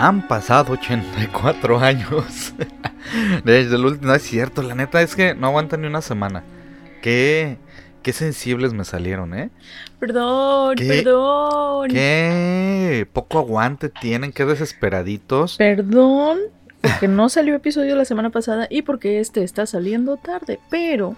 Han pasado 84 años. Desde el último. No es cierto, la neta es que no aguantan ni una semana. Qué, qué sensibles me salieron, ¿eh? Perdón, ¿Qué? perdón. Qué poco aguante tienen, qué desesperaditos. Perdón, porque no salió episodio la semana pasada y porque este está saliendo tarde, pero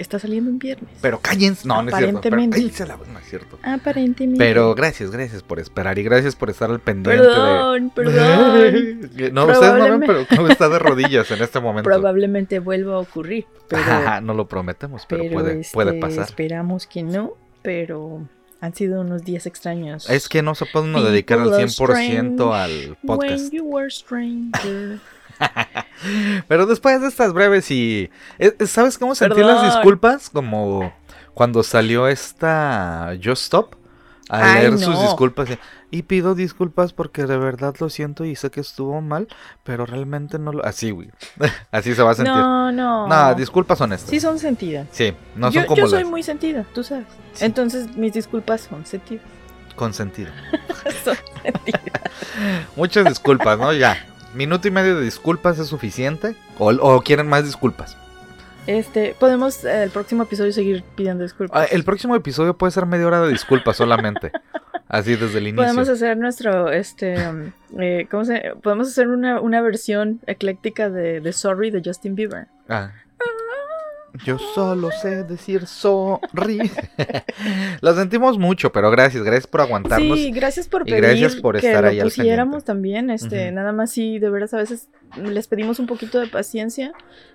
está saliendo en viernes. Pero cállense. No, no es cierto. Pero Aparentemente. cállense la No es cierto. Aparentemente. Pero gracias, gracias por esperar y gracias por estar al pendiente Perdón, de. perdón. no, ustedes no ven, pero está de rodillas en este momento. Probablemente vuelva a ocurrir, pero, Ajá, no lo prometemos, pero, pero, puede, este, puede pasar. Esperamos que no, pero han sido unos días extraños. Es que no se puede uno dedicar al People are 100% al When podcast. you were stranger. Pero después de estas breves y... eh, eh, ¿Sabes cómo sentí las disculpas? Como cuando salió esta Just Stop. A Ay, leer sus disculpas. y- Y pido disculpas porque de verdad lo siento y sé que estuvo mal, pero realmente no lo... Así, güey. Así se va a sentir. no, no. No, disculpas honestas. Sí son sentidas. Sí, no yo, son como yo soy las muy sentida, tú sabes. Sí. Entonces mis disculpas son sentidas. con sentido. Son sentidas. Muchas disculpas, ¿no? Ya. Minuto y medio de disculpas es suficiente. O, o quieren más disculpas. Este, podemos eh, el próximo episodio seguir pidiendo Ah, disculpas. el próximo episodio puede ser media hora de disculpas solamente. Así desde el inicio. Podemos hacer nuestro, este, um, eh, ¿cómo se? Podemos hacer una, una versión ecléctica de, de Sorry de Justin Bieber. Ah. Yo solo sé decir sorry. Lo sentimos mucho, pero gracias, gracias por aguantarnos. Sí, gracias por y pedir gracias por que estar lo ahí al pusiéramos pendiente. también, este, Ujú. nada más sí, de veras a veces les pedimos un poquito de paciencia,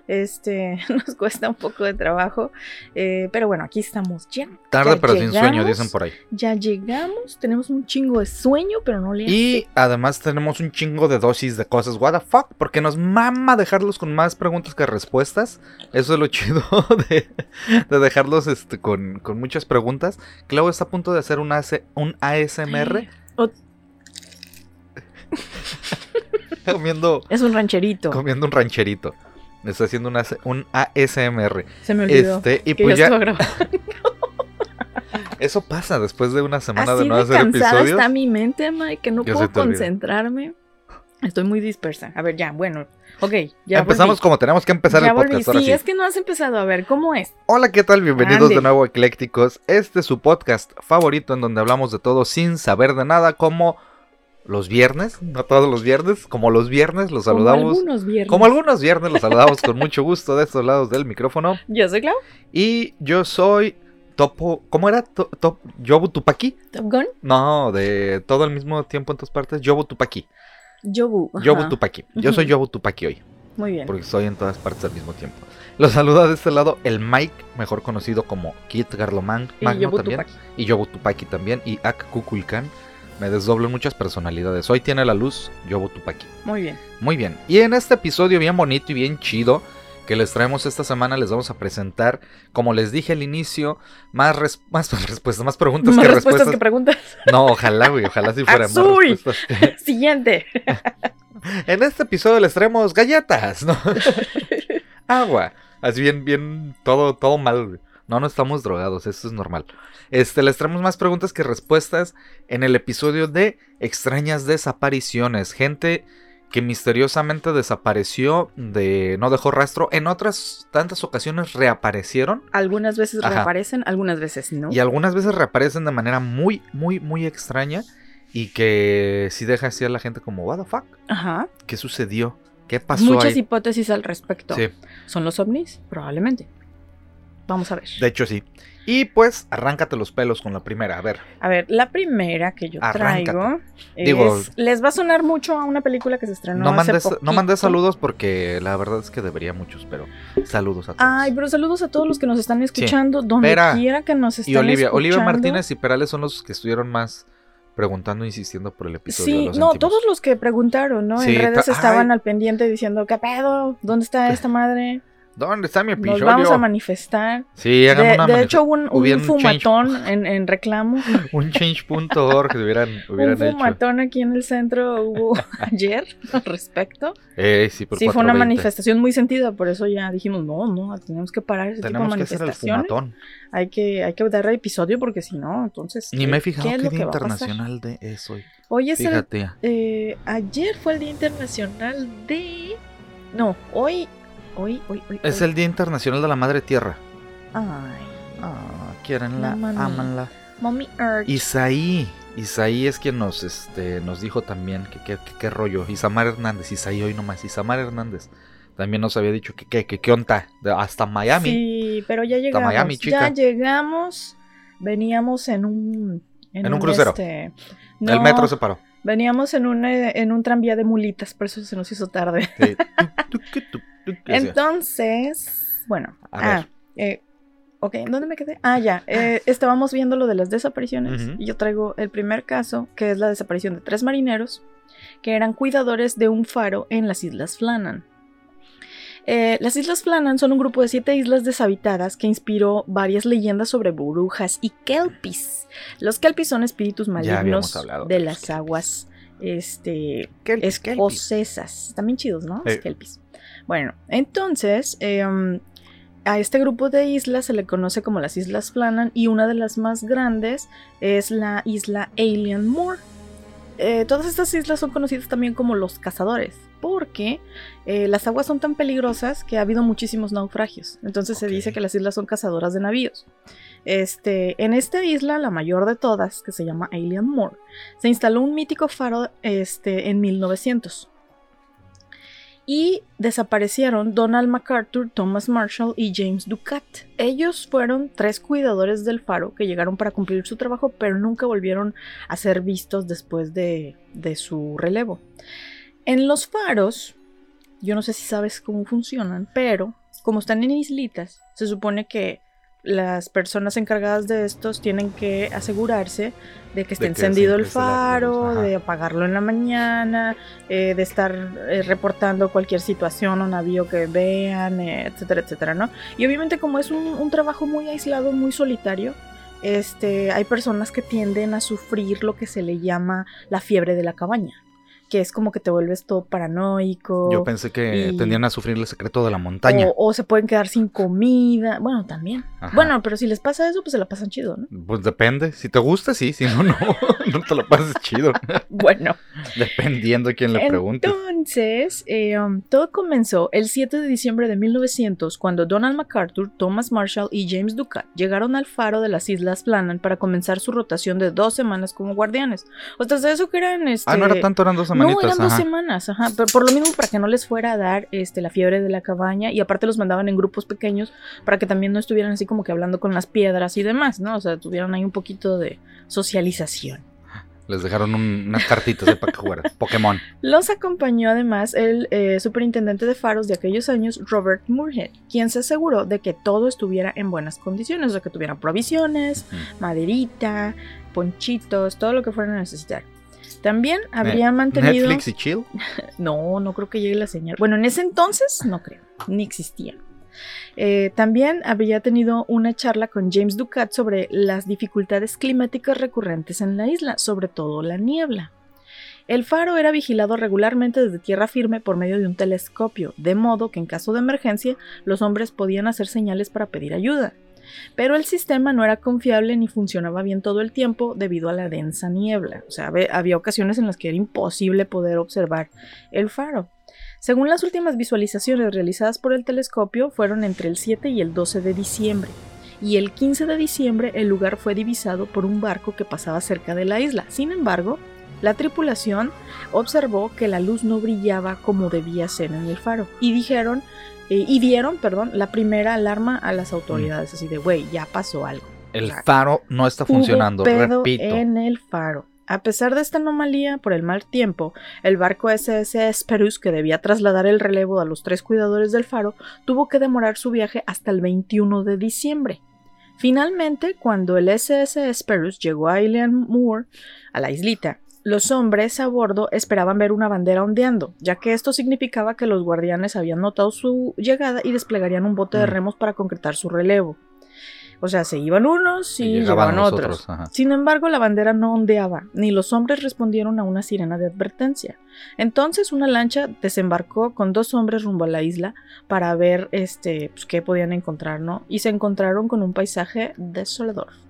este, nos cuesta un poco de trabajo, eh, pero bueno, aquí estamos ya. Tarde ya pero sin sueño, llegamos, dicen por ahí. Ya llegamos, tenemos un chingo de sueño, pero no le Y además tenemos un chingo de dosis de cosas. What the fuck? Porque nos mama dejarlos con más preguntas que respuestas. Eso es lo chido de, de dejarlos este, con, con muchas preguntas. Clau está a punto de hacer un, ASMR. O- comiendo, Es un rancherito, comiendo un rancherito. Está haciendo un, AC un ASMR. se me olvidó. Este, y que pues ya eso pasa después de una semana de no de hacer cansada episodios. está mi mente, Mike, que no puedo concentrarme. Estoy muy dispersa. A ver, ya, bueno. Ok, ya Empezamos volví. como tenemos que empezar ya el volví. podcast. ahora Sí, sí. es que no has empezado. A ver, ¿cómo es? Hola, ¿qué tal? Bienvenidos Ande. de nuevo a Eclécticos. Este es su podcast favorito en donde hablamos de todo sin saber de nada, como los viernes, no todos los viernes, como los viernes los Como saludamos. algunos viernes. Como algunos viernes los saludamos con mucho gusto de estos lados del micrófono. Yo soy Clau. Y yo soy Topo, ¿cómo era? To- top, Yobu Tupaki. Top Gun. No, de todo al mismo tiempo en todas partes. Yobu Tupaki. Yobu. ajá. Yobu Tupaki. Yo soy. Yobu Tupaki hoy. Muy bien. porque estoy en todas partes al mismo tiempo. Los saluda de este lado el Mike, mejor conocido como Kit Garlomán Y Magno Yobu también, Tupaki. y Yobu Tupaki también, y Ak Kukulkan. Me desdoblo en muchas personalidades. Hoy tiene la luz Yobu Tupaki. Muy bien. Muy bien. Y en este episodio bien bonito y bien chido que les traemos esta semana, les vamos a presentar, como les dije al inicio, más, res- más respuestas, más preguntas Más que respuestas respuestas. que preguntas. No, ojalá, güey, ojalá si fueran más. Siguiente. En este episodio les traemos galletas, ¿no? Agua. Así bien, bien, todo, todo mal. güey. No, no estamos drogados, esto es normal. Este, les traemos más preguntas que respuestas en el episodio de extrañas desapariciones. Gente que misteriosamente desapareció, de no dejó rastro. En otras tantas ocasiones reaparecieron. Algunas veces Ajá. reaparecen, algunas veces no. Y algunas veces reaparecen de manera muy, muy, muy extraña. Y que sí deja así a la gente como, what the fuck? Ajá. ¿Qué sucedió? ¿Qué pasó Muchas ahí? hipótesis al respecto. Sí. ¿Son los ovnis? Probablemente. Vamos a ver. De hecho, sí. Y pues, arráncate los pelos con la primera. A ver. A ver, la primera que yo Arráncate. traigo es, Digo- les va a sonar mucho a una película que se estrenó No, hace mandes, no poquito. mandé saludos porque la verdad es que debería muchos, pero saludos a todos. Ay, pero saludos a todos los que nos están escuchando, donde Espera. quiera que nos estén y Olivia, Olivia. Martínez y Perales son los que estuvieron más preguntando, insistiendo por el episodio. Sí, no, todos los que preguntaron, ¿no? Sí, en redes ta- estaban ay. al pendiente diciendo, ¿qué pedo? ¿Dónde está esta madre? ¿Dónde está mi Nos episodio? vamos a manifestar. Sí, hagan De, una de hecho, hubo un, un change- fumatón en, en reclamo. un change.org que hubieran, hubieran Un hecho. fumatón aquí en el centro hubo ayer al respecto. Eh, sí, por Sí, fue una 420. manifestación muy sentida, por eso ya dijimos, no, no, tenemos que parar ese Tenemos tipo que hacer el. Hay que, hay que dar episodio porque si no, entonces. Ni ¿qué- me he fijado qué es día internacional de es hoy. Hoy es el. Eh, ayer fue el Día Internacional de. No, hoy. Hoy, hoy, hoy. Es el Día Internacional de la Madre Tierra. Ay, Ah, quierenla, La mami. ámanla. Mommy Earth. Isaí. Isaí es quien nos, este, nos dijo también que qué que, rollo. Isamar Hernández. Isaí hoy nomás. Isamar Hernández. También nos había dicho que qué que, qué onda. Hasta Miami. Sí, pero ya llegamos. Miami, chica. Ya llegamos. Veníamos en un. En un crucero. este- El metro se paró. Veníamos en un, eh, en un tranvía de mulitas, por eso se nos hizo tarde. Sí. Entonces, bueno. A ah, eh, ok, ¿dónde me quedé? Ah, ya. eh, estábamos viendo lo de las desapariciones y yo traigo el primer caso, que es la desaparición de tres marineros que eran cuidadores de un faro en las Islas Flannan. Eh, las Islas Flannan son un grupo de siete islas deshabitadas que inspiró varias leyendas sobre brujas y kelpies. Los kelpies son espíritus malignos de las kelpies. aguas este, Kelpis, kelpis. escocesas. Bien chidos, ¿no? Los Eh. kelpies. Bueno, entonces em, a este grupo de islas se le conoce como las Islas Flannan y una de las más grandes es la isla Alien Moor. Eh, todas estas islas son conocidas también como los cazadores porque eh, las aguas son tan peligrosas que ha habido muchísimos naufragios. Entonces se dice que las islas son cazadoras de navíos. Este, en esta isla, la mayor de todas, que se llama Alien Moor, se instaló un mítico faro este, en 1900. Y desaparecieron Donald MacArthur, Thomas Marshall y James Ducat. Ellos fueron tres cuidadores del faro que llegaron para cumplir su trabajo, pero nunca volvieron a ser vistos después de, de su relevo. En los faros, yo no sé si sabes cómo funcionan, pero como están en islitas, se supone que las personas encargadas de estos tienen que asegurarse de que esté De que encendido el faro, ajá. de apagarlo en la mañana, eh, de estar eh, reportando cualquier situación o navío que vean, eh, etcétera, etcétera, ¿no? Y obviamente como es un, un trabajo muy aislado, muy solitario, este, hay personas que tienden a sufrir lo que se le llama la fiebre de la cabaña, que es como que te vuelves todo paranoico. Yo pensé que y- tendían a sufrir el secreto de la montaña. O, o se pueden quedar sin comida. Bueno, también. Ajá. Bueno, pero si les pasa eso, pues se la pasan chido, ¿no? Pues depende. Si te gusta, sí. Si no, no. No te lo pases chido. Bueno. Dependiendo de quién le pregunte. Entonces, eh, um, todo comenzó el 7 de diciembre de 1900 cuando Donald MacArthur, Thomas Marshall y James Ducat llegaron al faro de las Islas Flannan para comenzar su rotación de dos semanas como guardianes. O sea, eso que eran... Este, Ah, no era tanto, eran dos No, semanitas. eran dos semanas, ajá. Pero por lo mismo, para que no les fuera a dar este, la fiebre de la cabaña. Y aparte los mandaban en grupos pequeños para que también no estuvieran así como que hablando con las piedras y demás, ¿no? O sea, tuvieran ahí un poquito de socialización. Les dejaron un- unas cartitas de para que jugaran. Pokémon. Los acompañó además el eh, superintendente de faros de aquellos años, Robert Moorhead, quien se aseguró de que todo estuviera en buenas condiciones, o sea, que tuvieran provisiones, maderita, ponchitos, todo lo que fueran a necesitar. También habría mantenido... Netflix y chill. No, no creo que llegue la señal. Bueno, en ese entonces no creo, ni existía. Eh, también había tenido una charla con James Ducat sobre las dificultades climáticas recurrentes en la isla, sobre todo la niebla. El faro era vigilado regularmente desde tierra firme por medio de un telescopio, de modo que en caso de emergencia los hombres podían hacer señales para pedir ayuda. Pero el sistema no era confiable ni funcionaba bien todo el tiempo debido a la densa niebla. O sea, había ocasiones en las que era imposible poder observar el faro. Según las últimas visualizaciones realizadas por el telescopio, fueron entre el 7 y el 12 de diciembre. Y el 15 de diciembre el lugar fue divisado por un barco que pasaba cerca de la isla. Sin embargo, la tripulación observó que la luz no brillaba como debía ser en el faro. Y dijeron, eh, y dieron, perdón, la primera alarma a las autoridades, así de, güey, ya pasó algo. El O sea, faro no está Hubo funcionando. pedo Repito. en el faro. A pesar de esta anomalía por el mal tiempo, el barco SS Esperus, que debía trasladar el relevo a los tres cuidadores del faro, tuvo que demorar su viaje hasta el 21 de diciembre. Finalmente, cuando el SS Esperus llegó a Island Moore, a la islita, los hombres a bordo esperaban ver una bandera ondeando, ya que esto significaba que los guardianes habían notado su llegada y desplegarían un bote de Mm. remos para concretar su relevo. O sea, se iban unos y, llegaban los otros. Sin embargo, la bandera no ondeaba, ni los hombres respondieron a una sirena de advertencia. Entonces, una lancha desembarcó con dos hombres rumbo a la isla para ver este, pues, qué podían encontrar, ¿no? Y se encontraron con un paisaje desolador.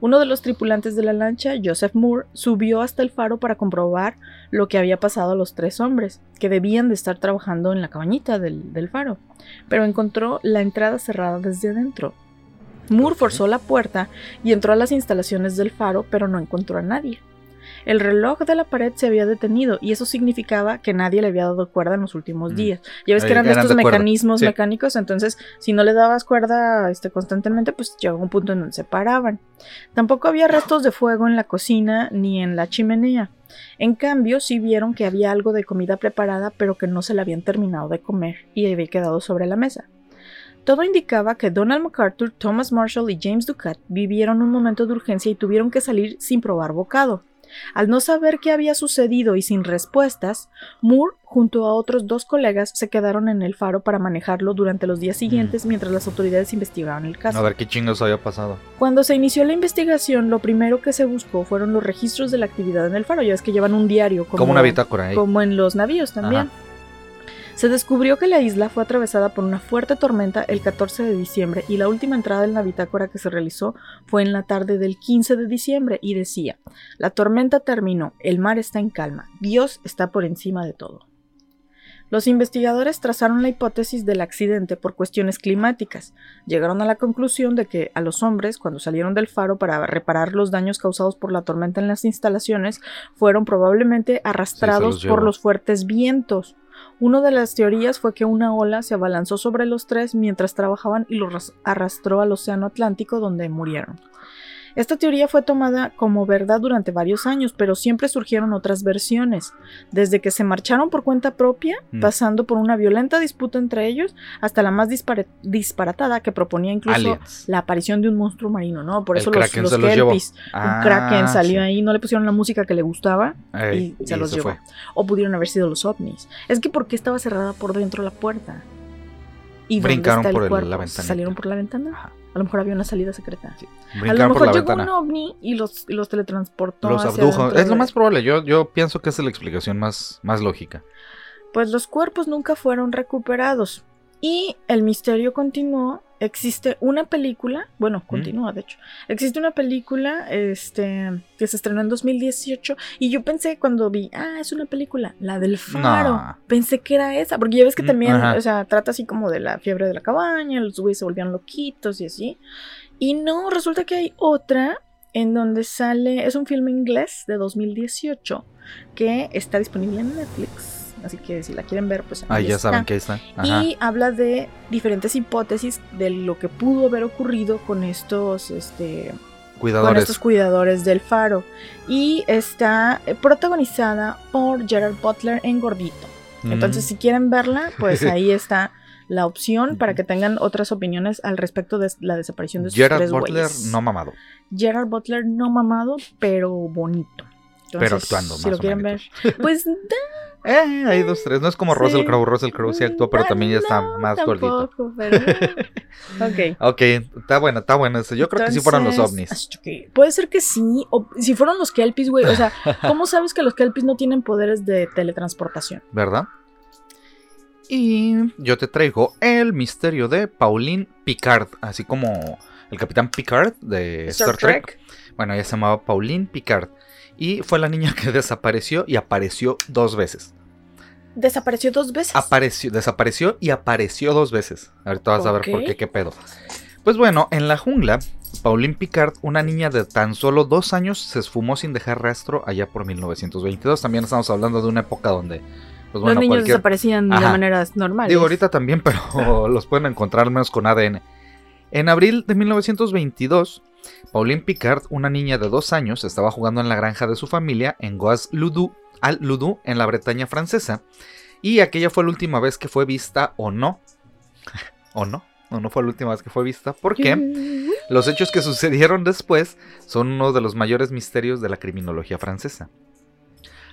Uno de los tripulantes de la lancha, Joseph Moore, subió hasta el faro para comprobar lo que había pasado a los tres hombres, que debían de estar trabajando en la cabañita del, del faro, pero encontró la entrada cerrada desde adentro. Moore forzó la puerta y entró a las instalaciones del faro, pero no encontró a nadie. El reloj de la pared se había detenido y eso significaba que nadie le había dado cuerda en los últimos Mm. días. Ya ves que eran estos de mecanismos sí. mecánicos, entonces si no le dabas cuerda este, constantemente, pues llegó un punto en donde se paraban. Tampoco había restos de fuego en la cocina ni en la chimenea. En cambio, sí vieron que había algo de comida preparada, pero que no se la habían terminado de comer y había quedado sobre la mesa. Todo indicaba que Donald MacArthur, Thomas Marshall y James Ducat vivieron un momento de urgencia y tuvieron que salir sin probar bocado. Al no saber qué había sucedido y sin respuestas, Moore, junto a otros dos colegas, se quedaron en el faro para manejarlo durante los días siguientes mientras las autoridades investigaban el caso. A ver qué chingos había pasado. Cuando se inició la investigación, lo primero que se buscó fueron los registros de la actividad en el faro. Ya ves que llevan un diario como, Como, una bitácora ahí. como en los navíos también. Ajá. Se descubrió que la isla fue atravesada por una fuerte tormenta el 14 de diciembre y la última entrada en la bitácora que se realizó fue en la tarde del 15 de diciembre y decía, la tormenta terminó, el mar está en calma, Dios está por encima de todo. Los investigadores trazaron la hipótesis del accidente por cuestiones climáticas. Llegaron a la conclusión de que a los hombres, cuando salieron del faro para reparar los daños causados por la tormenta en las instalaciones, fueron probablemente arrastrados por los fuertes vientos. Una de las teorías fue que una ola se abalanzó sobre los tres mientras trabajaban y los ras- arrastró al Océano Atlántico donde murieron. Esta teoría fue tomada como verdad durante varios años, pero siempre surgieron otras versiones, desde que se marcharon por cuenta propia, Mm. pasando por una violenta disputa entre ellos, hasta la más disparatada que proponía incluso Aliens. la aparición de un monstruo marino, ¿no? Por El eso los, los llevó. Kelpies, Ah, un Kraken salió sí. ahí, no le pusieron la música que le gustaba y se los llevó. fue. O pudieron haber sido los ovnis. Es que ¿por qué estaba cerrada por dentro la puerta? ¿Y Brincaron el por el- la ventanita. ¿Salieron por la ventana? Ajá. A lo mejor había una salida secreta. Sí. A lo mejor llegó ventana. un ovni y los, y los teletransportó. Los hacia abdujo. Es lo más probable. Yo, yo pienso que esa es la explicación más, más lógica. Pues los cuerpos nunca fueron recuperados. Y el misterio continuó. Existe una película, bueno, continúa de hecho. Existe una película este, que se estrenó en 2018 y yo pensé cuando vi, ah, es una película, la del faro. No. Pensé que era esa, porque ya ves que Mm, también, ajá. o sea, trata así como de la fiebre de la cabaña, los güeyes se volvían loquitos y así. Y no, resulta que hay otra en donde sale, es un filme inglés de 2018 que está disponible en Netflix. Así que si la quieren ver, pues Ah, ahí ya está. saben que ahí está. Ajá. Y habla de diferentes hipótesis de lo que pudo haber ocurrido con estos, este, con Cuidadores. estos cuidadores del faro. Y está eh, protagonizada por Gerard Butler en gordito. Mm. Entonces, si quieren verla, pues ahí está la opción para que tengan otras opiniones al respecto de la desaparición de estos Gerard tres Butler güeyes. no mamado. Gerard Butler no mamado, pero bonito. Pero actuando Si más lo o quieren ver, pues Eh, hay dos, tres. No es como Sí. Russell Crowe. Russell Crowe sí actuó, pero también ya está no, más gordito. tampoco, pero- ok. Ok, está bueno, está bueno. eso. Yo creo que sí fueron los ovnis. Puede ser que sí, o si fueron los Kelpies, güey. O sea, ¿cómo sabes que los Kelpies no tienen poderes de teletransportación? ¿Verdad? Y yo te traigo el misterio de Pauline Picard, así como el capitán Picard de Star, Trek. Bueno, ella se llamaba Pauline Picard. Y fue la niña que desapareció y apareció dos veces. Desapareció dos veces. Apareció, desapareció y apareció dos veces. Ahorita vas a ver por qué, qué pedo. Pues bueno, en la jungla, Pauline Picard, una niña de tan solo dos años, se esfumó sin dejar rastro allá por 1922. También estamos hablando de una época donde, pues bueno, los niños cualquier... desaparecían de maneras normales. Digo, ahorita también, pero los pueden encontrar al menos con ADN. En abril de 1922, Pauline Picard, una niña de dos años, estaba jugando en la granja de su familia en Goaz Ludu, al Ludu, en la Bretaña francesa, y aquella fue la última vez que fue vista o no, o no, no, no fue la última vez que fue vista, porque los hechos que sucedieron después son uno de los mayores misterios de la criminología francesa.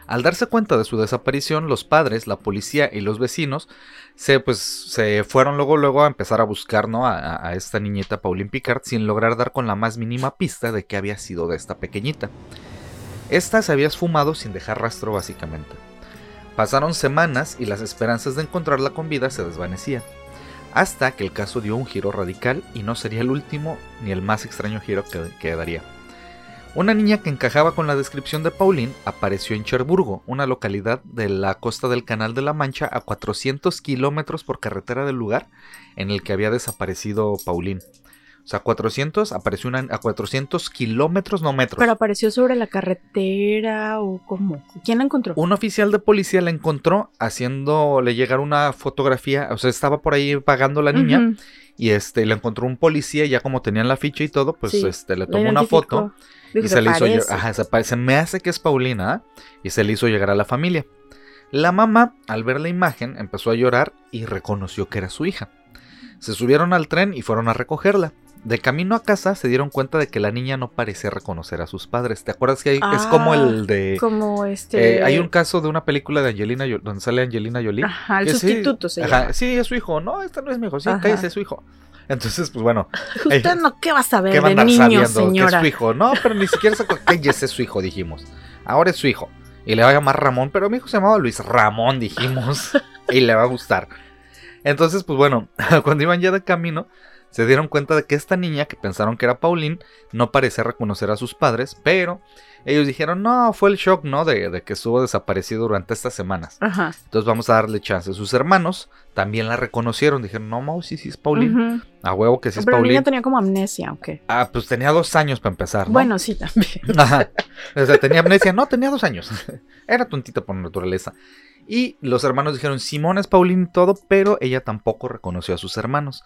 Al darse cuenta de su desaparición, los padres, la policía y los vecinos se, pues, se fueron luego, luego a empezar a buscar ¿no? a, esta niñita Pauline Picard sin lograr dar con la más mínima pista de qué había sido de esta pequeñita. Esta se había esfumado sin dejar rastro básicamente. Pasaron semanas y las esperanzas de encontrarla con vida se desvanecían, hasta que el caso dio un giro radical y no sería el último ni el más extraño giro que, que daría. Una niña que encajaba con la descripción de Pauline apareció en Cherburgo, una localidad de la costa del Canal de la Mancha a 400 kilómetros por carretera del lugar en el que había desaparecido Pauline. O sea, 400, apareció una, a 400 kilómetros, no metros. Pero apareció sobre la carretera o cómo. ¿Quién la encontró? Un oficial de policía la encontró haciéndole llegar una fotografía. O sea, estaba por ahí pagando la niña. Y este, le encontró un policía, ya como tenían la ficha y todo, pues Sí, este, le La tomó una foto. Dijo, y se le hizo. Ajá, se parece. Me hace que es Paulina. ¿ah? Y se le hizo llegar a la familia. La mamá, al ver la imagen, empezó a llorar y reconoció que era su hija. Se subieron al tren y fueron a recogerla. De camino a casa se dieron cuenta de que la niña no parecía reconocer a sus padres. ¿Te acuerdas que hay- es como Ah, el de... Como este. eh, hay un caso de una película de Angelina donde sale Angelina Jolie. Ajá, el que sí, sustituto se ajá, llama. sí, es su hijo. No, este no es mi hijo. Sí, Ajá. cállese, es su hijo. Entonces, pues bueno, Usted no, ¿qué va a saber ¿Qué va a de sabiendo que es su hijo? No, pero ni siquiera se es su hijo, dijimos. Ahora es su hijo. Y le va a llamar Ramón, pero mi hijo se llamaba Luis Ramón, dijimos. y le va a gustar. Entonces, pues bueno, cuando iban ya de camino, se dieron cuenta de que esta niña, que pensaron que era Pauline, no parecía reconocer a sus padres, pero ellos dijeron, no, fue el shock, ¿no? De, de que estuvo desaparecido durante estas semanas. Ajá. Entonces vamos a darle chance. Sus hermanos también la reconocieron, dijeron, no, Mau, sí, sí es Pauline. Ujú. A huevo que sí es Pero Pauline. niña tenía como amnesia, ¿o qué? Ah, pues tenía dos años para empezar, ¿no? Bueno, sí, también. Ajá. O sea, tenía amnesia. No, tenía dos años. Era tontita por naturaleza. Y los hermanos dijeron, Simón es Paulín y todo, pero ella tampoco reconoció a sus hermanos.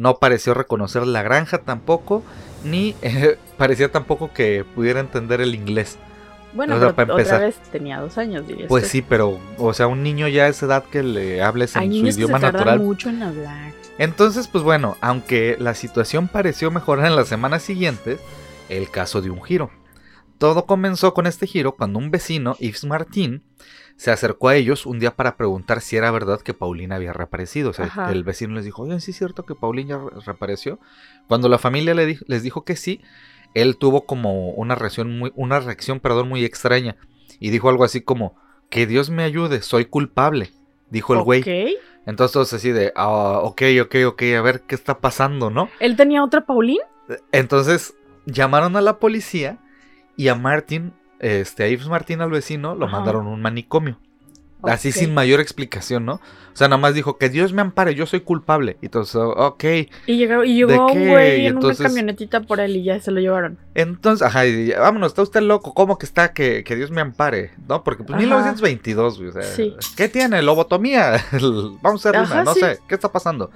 No pareció reconocer la granja tampoco, ni eh, parecía tampoco que pudiera entender el inglés. Bueno, O sea, pero para otra empezar. vez tenía dos años, dirías. Pues sí, pero, o sea, un niño ya a esa edad que le hables Hay en su niños que se idioma natural. mucho en hablar. Entonces, pues bueno, aunque la situación pareció mejorar en las semanas siguientes, el caso dio un giro. Todo comenzó con este giro cuando un vecino, Yves Martín, se acercó a ellos un día para preguntar si era verdad que Paulina había reaparecido. O sea, Ajá. el vecino les dijo, oigan, ¿sí es cierto que Paulina re- reapareció? Cuando la familia le di- les dijo que sí, él tuvo como una reacción muy, una reacción, perdón, muy extraña. Y dijo algo así como, que Dios me ayude, soy culpable. Dijo el güey. Ok. Entonces todos así de, ah, ok, ok, ok, a ver qué está pasando, ¿no? ¿Él tenía otra Paulín? Entonces llamaron a la policía y a Martin, este, a Yves Martín al vecino, lo Ajá. mandaron a un manicomio. Así sin mayor explicación, ¿no? O sea, nada más dijo que Dios me ampare, yo soy culpable. Y entonces, ok. Y llegó, y llegó un güey en entonces- una camionetita por él y ya se lo llevaron. Entonces, ajá, y, vámonos, está usted loco, ¿cómo que está? Que, que Dios me ampare, ¿no? Porque pues Ajá. 1922, güey, o sea, Sí. ¿qué tiene? Lobotomía. Vamos a hacer una, no sí. sé, ¿qué está pasando?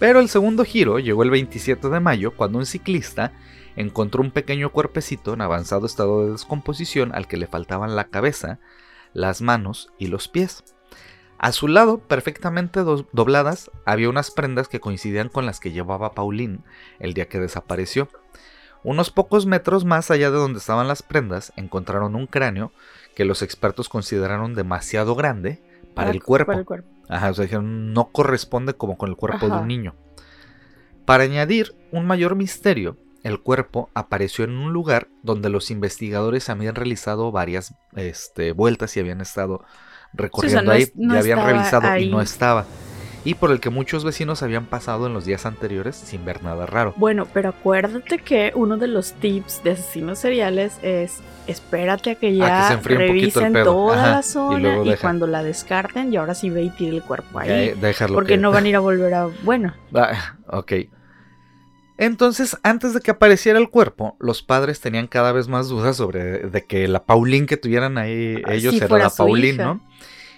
Pero el segundo giro llegó el 27 de mayo, cuando un ciclista encontró un pequeño cuerpecito en avanzado estado de descomposición al que le faltaban la cabeza, las manos y los pies. A su lado, perfectamente do- dobladas, había unas prendas que coincidían con las que llevaba Pauline el día que desapareció. Unos pocos metros más allá de donde estaban las prendas, encontraron un cráneo que los expertos consideraron demasiado grande para el cuerpo. Para el cuerpo. Ajá, o sea, dijeron, no corresponde como con el cuerpo de un niño. Para añadir un mayor misterio, el cuerpo apareció en un lugar donde los investigadores habían realizado varias este, vueltas y habían estado recorriendo no ahí, no ya habían revisado y no estaba. Y por el que muchos vecinos habían pasado en los días anteriores sin ver nada raro. Bueno, pero acuérdate que uno de los tips de asesinos seriales es espérate a que ya que poquito el revisen toda Ajá, la zona y, cuando la descarten y ahora sí ve y tire el cuerpo ahí. Porque que- no van a ir a volver a... Bueno, Ah, ok. Entonces, antes de que apareciera el cuerpo, los padres tenían cada vez más dudas sobre de que la Pauline que tuvieran ahí Ah, ellos sí era la Pauline, hija. ¿no?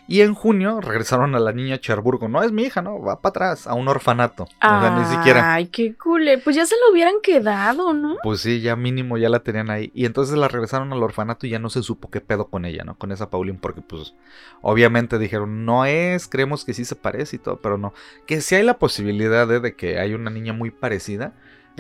Y en junio regresaron a la niña a Cherburgo. No es mi hija, ¿no? Va para atrás, a un orfanato. O sea, ni siquiera. Ay, qué cool. Pues ya se lo hubieran quedado, ¿no? Pues sí, ya mínimo ya la tenían ahí. Y entonces la regresaron al orfanato y ya no se supo qué pedo con ella, ¿no? Con esa Pauline, porque pues obviamente dijeron, no es, creemos que sí se parece y todo, pero no. Que sí hay la posibilidad de, de que hay una niña muy parecida.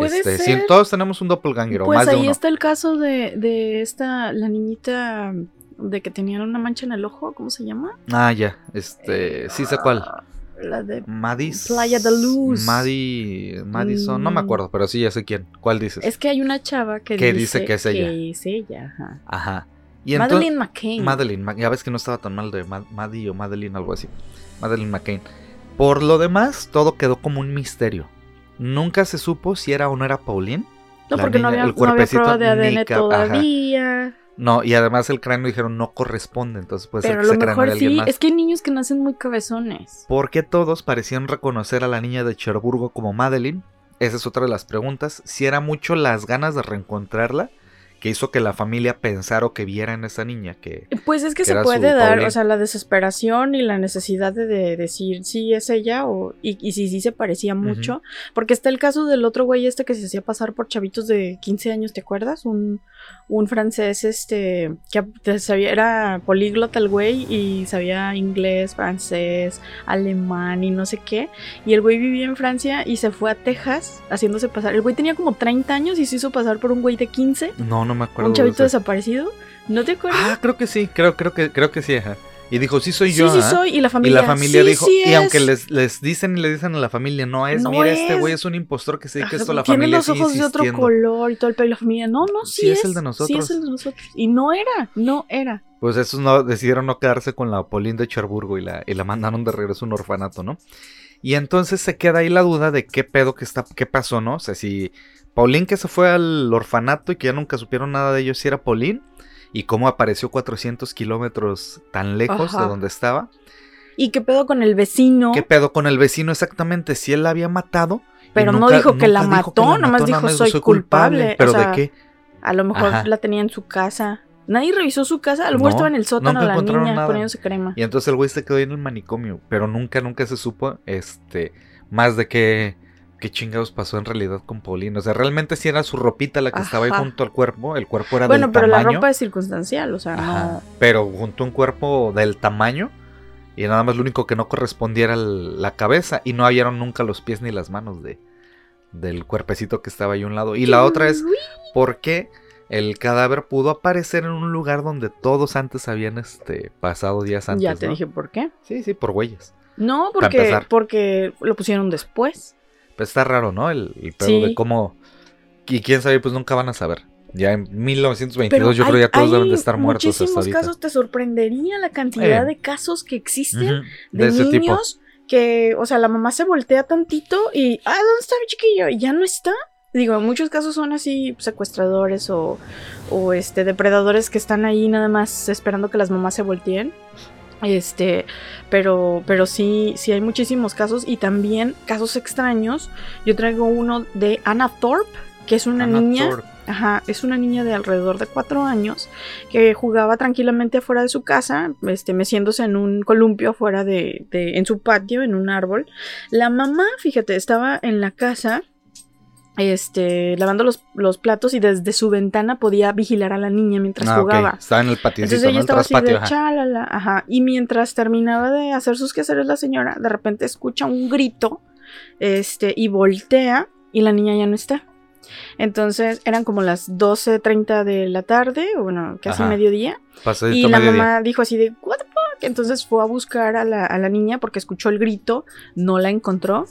Puede Este, ser. todos tenemos un doppelganger o Pues más de ahí uno. está el caso de, de esta, la niñita de que tenían una mancha en el ojo, ¿cómo se llama? Ah, ya. Este, sí sé cuál. Ah, La de Madis. Playa de Luz. Madi, Madison, no me Mm. acuerdo, pero sí ya sé quién. ¿Cuál dices? Es que hay una chava que, Que dice que es ella. que es ella, ajá. Ajá. Y entonces, Madeleine McCain. Madeline, Ma- ya ves que no estaba tan mal de Ma- Maddie o Madeline, algo así. Madeline McCain. Por lo demás, todo quedó como un misterio. Nunca se supo si era o no era Pauline. no, porque no había, el no había cuerpecito, prueba de ADN ca- ajá. todavía. No, y además el cráneo dijeron no corresponde, entonces puede pero a ser lo que ese cráneo mejor de alguien sí. más. Es que hay niños que nacen muy cabezones. ¿Por qué todos parecían reconocer a la niña de Cherburgo como Madeline? Esa es otra de las preguntas. Si era mucho las ganas de reencontrarla que hizo que la familia pensara o que viera en esa niña que Pues es que Que se puede dar, o sea, la desesperación y la necesidad de, de decir si es ella o y, y si sí se parecía mucho. Porque está el caso del otro güey este que se hacía pasar por chavitos de 15 años, ¿te acuerdas? Un, un francés este que sabía, era políglota el güey y sabía inglés, francés, alemán y no sé qué. Y el güey vivía en Francia y se fue a Texas haciéndose pasar. El güey tenía como 30 años y se hizo pasar por un güey de 15, no no me acuerdo un chavito desaparecido. ¿No te acuerdas? ah creo que sí creo creo que creo que sí ajá. y dijo sí soy sí, yo sí ajá. soy. Y la y familia, la familia "Sí, dijo sí y es". aunque les, les dicen y le dicen a la familia no es No mira este es. güey es un impostor que se Ajá, esto la tiene familia los sigue ojos de otro color y todo el pelo. Y la familia, no, no, sí, Sí, es es, el de Sí, nosotros. es el de nosotros. Y no era, no era. Pues esos no decidieron no quedarse con la Pauline de Cherburgo y la, y la mandaron de regreso a un orfanato, ¿no? Y entonces se queda ahí la duda de qué pedo que está, qué pasó, ¿no? O sea, si Pauline que se fue al orfanato y que ya nunca supieron nada de ellos si era Pauline y cómo apareció 400 kilómetros tan lejos Ajá. de donde estaba. ¿Y qué pedo con el vecino? ¿Qué pedo con el vecino exactamente? Si él la había matado. Pero no dijo que la nunca dijo mató, nomás dijo, "Soy culpable". ¿Pero O sea, de qué? A lo mejor Ajá. la tenía en su casa. Nadie revisó su casa. A lo mejor No, estaba en el sótano la niña nada. poniéndose crema. Y entonces el güey se quedó ahí en el manicomio, pero nunca, nunca se supo, este, más de qué, qué chingados pasó en realidad con Pauline. O sea, realmente sí era su ropita la que estaba ahí junto al cuerpo, el cuerpo era Bueno, del pero tamaño. la ropa es circunstancial, o sea, Ajá, no. pero junto a un cuerpo del tamaño y nada más lo único que no correspondía era la cabeza y no hallaron nunca los pies ni las manos de, del cuerpecito que estaba ahí a un lado. Y la otra es, ¿por qué el cadáver pudo aparecer en un lugar donde todos antes habían este, pasado días antes? Ya te ¿no? dije por qué. Sí, sí, por huellas. No, porque, porque lo pusieron después. Pero está raro, ¿no? El, el pedo Sí. de cómo... Y quién sabe, pues nunca van a saber. Ya en 1922 Pero yo creo hay- ya todos deben de estar muertos hasta muchísimos ahorita. casos, te sorprendería la cantidad Eh. de casos que existen de, de ese tipo. niños que, o sea, la mamá se voltea tantito y, ah, ¿dónde está mi chiquillo? Y ya no está. Digo, en muchos casos son así secuestradores o, o este depredadores que están ahí nada más esperando que las mamás se volteen. Este, pero, pero sí, sí hay muchísimos casos y también casos extraños. Yo traigo uno de Anna Thorpe, que es una Anna niña. Thorpe. Ajá, es una niña de alrededor de cuatro años que jugaba tranquilamente afuera de su casa, este, meciéndose en un columpio afuera de, de- en su patio, en un árbol. La mamá, fíjate, estaba en la casa, este, lavando los, los platos y desde su ventana podía vigilar a la niña mientras Ah, jugaba. Estaba en el patincito, Entonces ella ¿no? El estaba así de chalala, ajá. Y mientras terminaba de hacer sus quehaceres la señora, de repente escucha un grito, este, y voltea y la niña ya no está. Entonces eran como las 12.30 de la tarde, o bueno, casi Ajá. mediodía. Pasadito Y la mediodía. mamá dijo así de, ¿What the fuck? Entonces fue a buscar a la, a la niña porque escuchó el grito, no la encontró.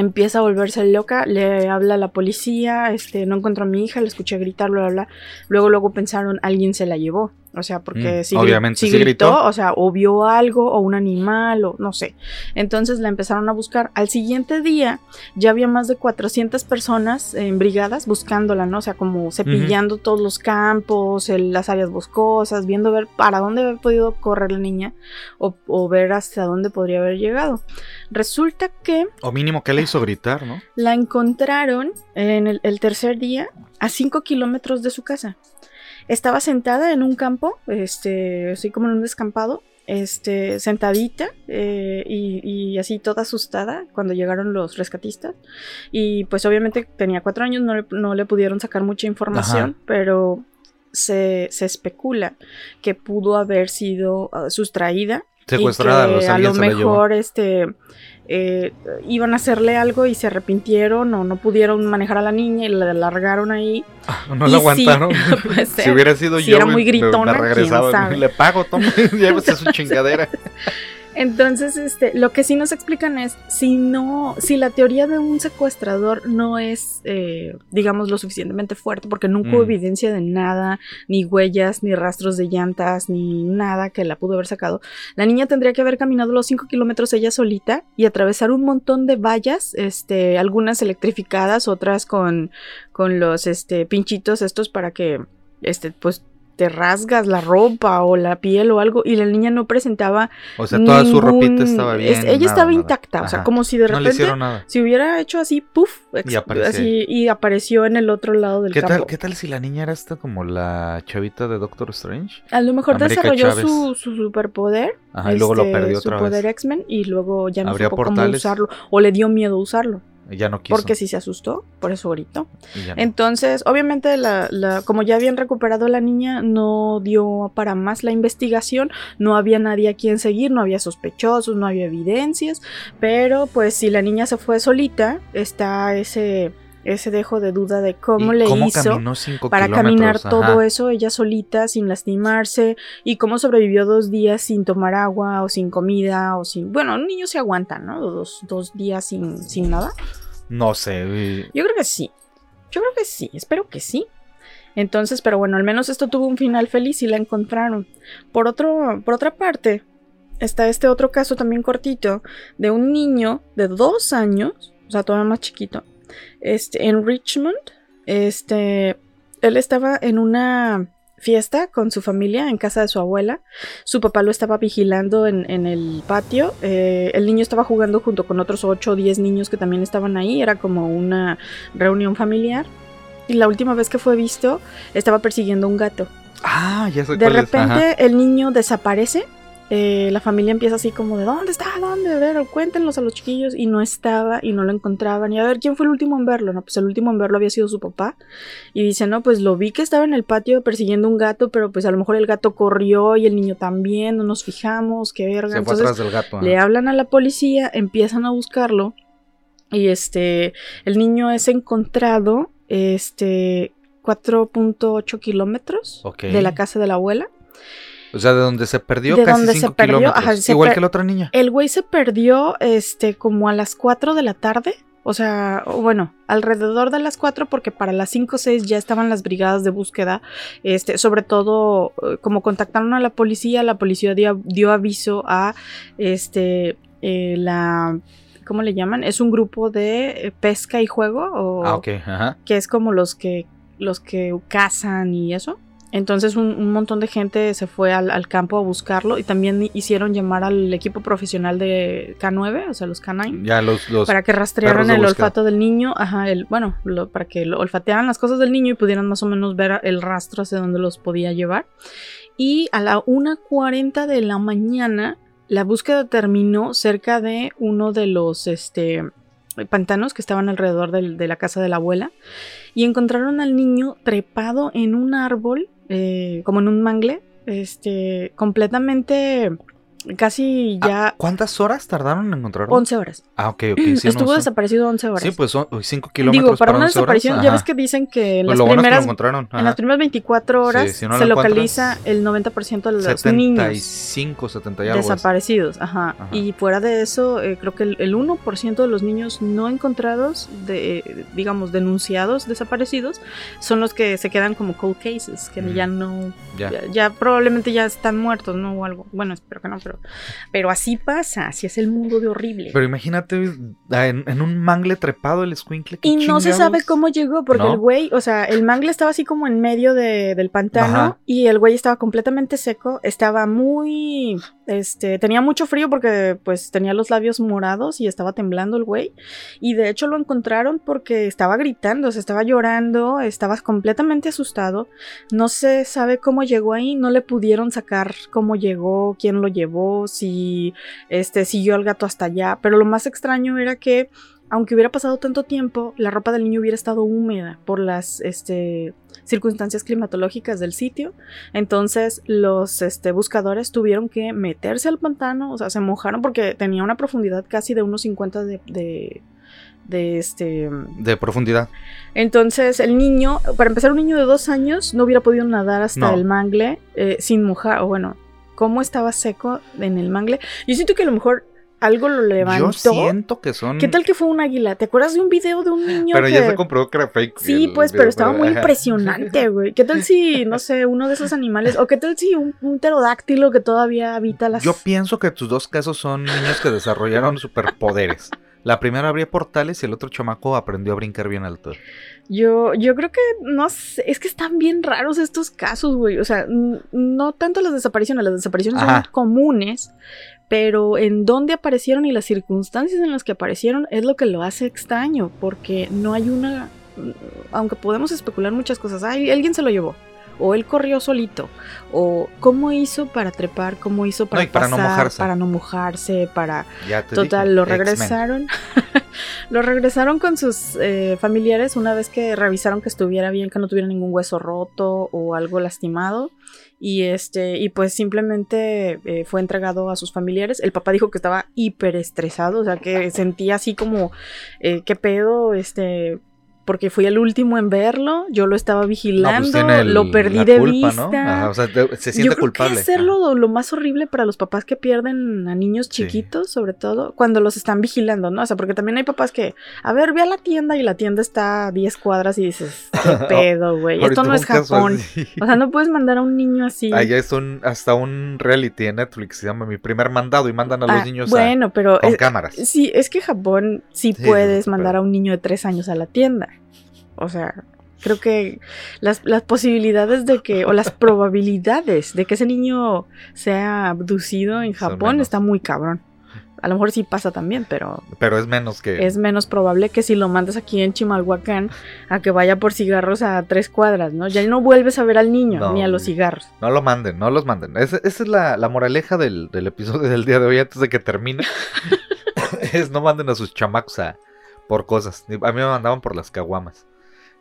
Empieza a volverse loca, le habla a la policía, este, no encontró a mi hija, le escuché gritar, bla, bla, bla. Luego, luego pensaron, alguien se la llevó. O sea, porque Mm, si, obviamente, si gritó, gritó. o sea, o vio algo, o un animal, o no sé. Entonces la empezaron a buscar. Al siguiente día ya había más de 400 personas en brigadas buscándola, ¿no? O sea, como cepillando todos los campos, el- las áreas boscosas, viendo ver para dónde había podido correr la niña o, o ver hasta dónde podría haber llegado. Resulta que O mínimo, ¿qué le hizo gritar, no? la encontraron en el, el tercer día a 5 kilómetros de su casa. Estaba sentada en un campo, este, así como en un descampado, este, sentadita eh, y, y así toda asustada cuando llegaron los rescatistas. Y pues obviamente tenía cuatro años, no le, no le pudieron sacar mucha información, Ajá. pero se, se especula que pudo haber sido ah, sustraída. y Secuestrada, que o sea, a lo mejor este eh, iban a hacerle algo y se arrepintieron o no pudieron manejar a la niña y la largaron ahí. No Y la sí, aguantaron. puede Si ser. hubiera sido Si yo, era me- muy me- gritona, me regresaba. sabe. Le pago, toma, llévese su chingadera. Entonces, este, lo que sí nos explican es si no, si la teoría de un secuestrador no es, eh, digamos, lo suficientemente fuerte, porque nunca hubo Mm. evidencia de nada, ni huellas, ni rastros de llantas, ni nada que la pudo haber sacado. La niña tendría que haber caminado los 5 kilómetros ella solita y atravesar un montón de vallas, este, algunas electrificadas, otras con, con los, este, pinchitos estos para que, este, pues te rasgas la ropa o la piel o algo y la niña no presentaba O sea, toda su ropita estaba bien. es- ella nada, estaba nada. intacta, o sea, Ajá. como si de No le repente nada. si hubiera hecho así, puff, ex- Y apareció así, y apareció en el otro lado del ¿Qué campo. tal, ¿Qué tal si la niña era esta como la chavita de Doctor Strange? A lo mejor América desarrolló su, su superpoder, Ajá, y luego lo este, perdió su otra poder vez. X-Men y luego ya no supo cómo portales. usarlo o le dio miedo usarlo, Ya no quiso. porque sí se asustó, por eso gritó. no. Entonces, obviamente, la, la- como ya habían recuperado a la niña, no dio para más la investigación, no había nadie a quien seguir, no había sospechosos, no había evidencias, pero pues si la niña se fue solita, está ese, ese dejo de duda de cómo ¿Y le cómo hizo para caminar todo eso ella solita, sin lastimarse, y cómo sobrevivió dos días sin tomar agua o sin comida o sin... Bueno, un niño se aguanta, ¿no? Dos, dos días sin, sin nada. No sé. Yo creo que sí. Yo creo que sí. Espero que sí. Entonces, pero bueno, al menos esto tuvo un final feliz y la encontraron. Por, otro, por otra parte, está este otro caso también cortito de un niño de dos años, o sea, todavía más chiquito, este, en Richmond. Este, él estaba en una fiesta con su familia en casa de su abuela. Su papá lo estaba vigilando en, en el patio. Eh, el niño estaba jugando junto con otros 8 o 10 niños que también estaban ahí. Era como una reunión familiar. Y la última vez que fue visto, estaba persiguiendo un gato. Ah, ya sé De cuál es, ajá. repente el niño desaparece. Eh, la familia empieza así como de ¿dónde está? ¿Dónde? A ver, cuéntenlos a los chiquillos. Y no estaba y no lo encontraban. Y a ver, ¿quién fue el último en verlo? No, pues el último en verlo había sido su papá. Y dice, no, pues lo vi que estaba en el patio persiguiendo un gato, pero pues a lo mejor el gato corrió y el niño también, no nos fijamos, qué verga. Se fue Entonces atrás del gato. le hablan a la policía, empiezan a buscarlo y este, el niño es encontrado, este, 4.8 kilómetros de la casa de la abuela. O sea, de donde se perdió De casi donde se 5 perdió, kilómetros. ajá, se Igual per- que la otra niña. El güey se perdió, este, como a las 4 de la tarde. O sea, bueno, alrededor de las 4 porque para las 5 o 6 ya estaban las brigadas de búsqueda. Este, sobre todo, eh, como contactaron a la policía, la policía dio, dio aviso a este eh, la ¿cómo le llaman? Es un grupo de eh, pesca y juego o Ah, ok. Ajá. que es como los que los que cazan y eso. Entonces un, un montón de gente se fue al, al campo a buscarlo y también hicieron llamar al equipo profesional de K9, o sea, los K9, Ya los. los para que rastrearan el olfato del niño, ajá, el, bueno, lo- para que lo olfatearan las cosas del niño y pudieran más o menos ver el rastro hacia dónde los podía llevar. Y a la 1.40 de la mañana, la búsqueda terminó cerca de uno de los este, pantanos que estaban alrededor de la casa de la abuela y encontraron al niño trepado en un árbol, eh, como en un mangle, este, completamente, casi ya Ah, ¿Cuántas horas tardaron en encontrarlo? 11 horas. Ah, ok, ok. sí, Estuvo no desaparecido 11 horas. Sí, pues son 5 kilómetros Digo, para una 11 horas, desaparición, ya ves que dicen que en Pues las es que lo primeras encontraron. en las primeras 24 horas Sí, si no lo se localiza el 90% de los niños 75, 70 y algo. es. desaparecidos. Ajá. Ajá. Y fuera de eso, eh, creo que el, el 1% de los niños no encontrados, de, digamos, denunciados, desaparecidos, son los que se quedan como cold cases, que ya no, Ya. ya, ya probablemente ya están muertos, ¿no? O algo. Bueno, espero que no, pero, pero así pasa, así es el mundo de horrible. Pero imagínate ah, en, en un mangle trepado el squinkle. ¿qué Y no se chingados? sabe cómo llegó, porque ¿No? el güey, o sea, el mangle estaba así como en medio de- del pantano Ajá. y el güey estaba completamente seco, estaba muy, este, tenía mucho frío porque pues tenía los labios morados y estaba temblando el güey. Y de hecho lo encontraron porque estaba gritando, se estaba llorando, estaba completamente asustado. No se sabe cómo llegó ahí, no le pudieron sacar cómo llegó, quién lo llevó si este, siguió al gato hasta allá. Pero lo más extraño era que, aunque hubiera pasado tanto tiempo, la ropa del niño hubiera estado húmeda por las este, circunstancias climatológicas del sitio. Entonces los este, buscadores tuvieron que meterse al pantano, o sea, se mojaron porque tenía una profundidad casi de unos 50 de, de, de este... De profundidad. Entonces el niño, para empezar un niño de dos años, no hubiera podido nadar hasta No. el mangle eh, sin mojar, o bueno, cómo estaba seco en el mangle. Yo siento que a lo mejor algo lo levantó. Yo siento que son. ¿Qué tal que fue un águila? ¿Te acuerdas de un video de un niño Pero que... ya se comprobó que era fake. Sí, el pues, pero estaba muy impresionante, güey. ¿Qué tal si, no sé, uno de esos animales, o qué tal si un, un pterodáctilo que todavía habita las... Yo pienso que tus dos casos son niños que desarrollaron superpoderes. La primera abría portales y el otro chamaco aprendió a brincar bien alto. Yo, yo creo que, no sé, es que están bien raros estos casos, güey. O sea, no tanto las desapariciones, las desapariciones Ajá. son comunes, pero en dónde aparecieron y las circunstancias en las que aparecieron es lo que lo hace extraño, porque no hay una, aunque podemos especular muchas cosas, ay, alguien se lo llevó. O él corrió solito. O cómo hizo para trepar, cómo hizo para, y para no pasar, mojarse. para no mojarse, para Ya te Total, dije, lo regresaron. lo regresaron con sus eh, familiares una vez que revisaron que estuviera bien, que no tuviera ningún hueso roto o algo lastimado. Y este, y pues simplemente eh, fue entregado a sus familiares. El papá dijo que estaba hiper estresado, o sea que sentía así como, eh, ¿qué pedo? Este. Porque fui el último en verlo, yo lo estaba No, vigilando, pues el- lo perdí de culpa, vista. ¿no? Ajá, o sea, te- se Yo siente creo culpable. que hacerlo lo más horrible para los papás que pierden a niños Sí. chiquitos, sobre todo cuando los están vigilando, ¿no? O sea, porque también hay papás que, a ver, ve a la tienda y la tienda está a 10 cuadras y dices, qué pedo, güey. Esto no es Japón. O sea, no puedes mandar a un niño así. Allá es un, hasta un reality en Netflix, se llama Mi Primer Mandado y mandan a los Ah, niños a- bueno, pero con es- cámaras. sí, es que Japón sí, Sí, puedes mandar a un niño de 3 años a la tienda. O sea, creo que las, las posibilidades de que, o las probabilidades de que ese niño sea abducido en Japón está muy cabrón. A lo mejor sí pasa también, pero Pero es menos que... es menos probable que si lo mandas aquí en Chimalhuacán a que vaya por cigarros a tres cuadras, ¿no? Ya no vuelves a ver al niño No, ni a los cigarros. No lo manden, no los manden. Esa, esa es la, la moraleja del, del episodio del día de hoy antes de que termine. es no manden a sus chamacos a, por cosas. A mí me mandaban por las caguamas.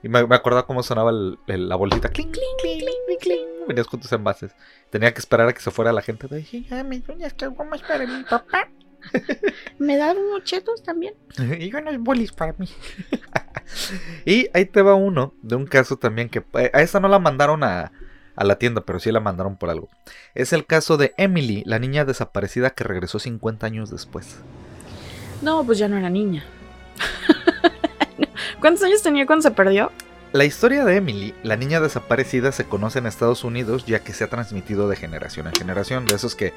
Y me, me acordaba cómo sonaba el- el- la bolsita. Cling, cling, cling, cling, cling. Venías con tus envases. Tenía que esperar a que se fuera la gente. Dije, ya, mis uñas caguamas para mi papá. ¿Me dan unos chetos también? y unos bolis para mí. y ahí te va uno de un caso también que eh, a esta no la mandaron a, a la tienda, pero sí la mandaron por algo. Es el caso de Emily, la niña desaparecida que regresó 50 años después. No, pues ya no era niña. ¿Cuántos años tenía cuando se perdió? La historia de Emily, la niña desaparecida, se conoce en Estados Unidos ya que se ha transmitido de generación en generación. De esos que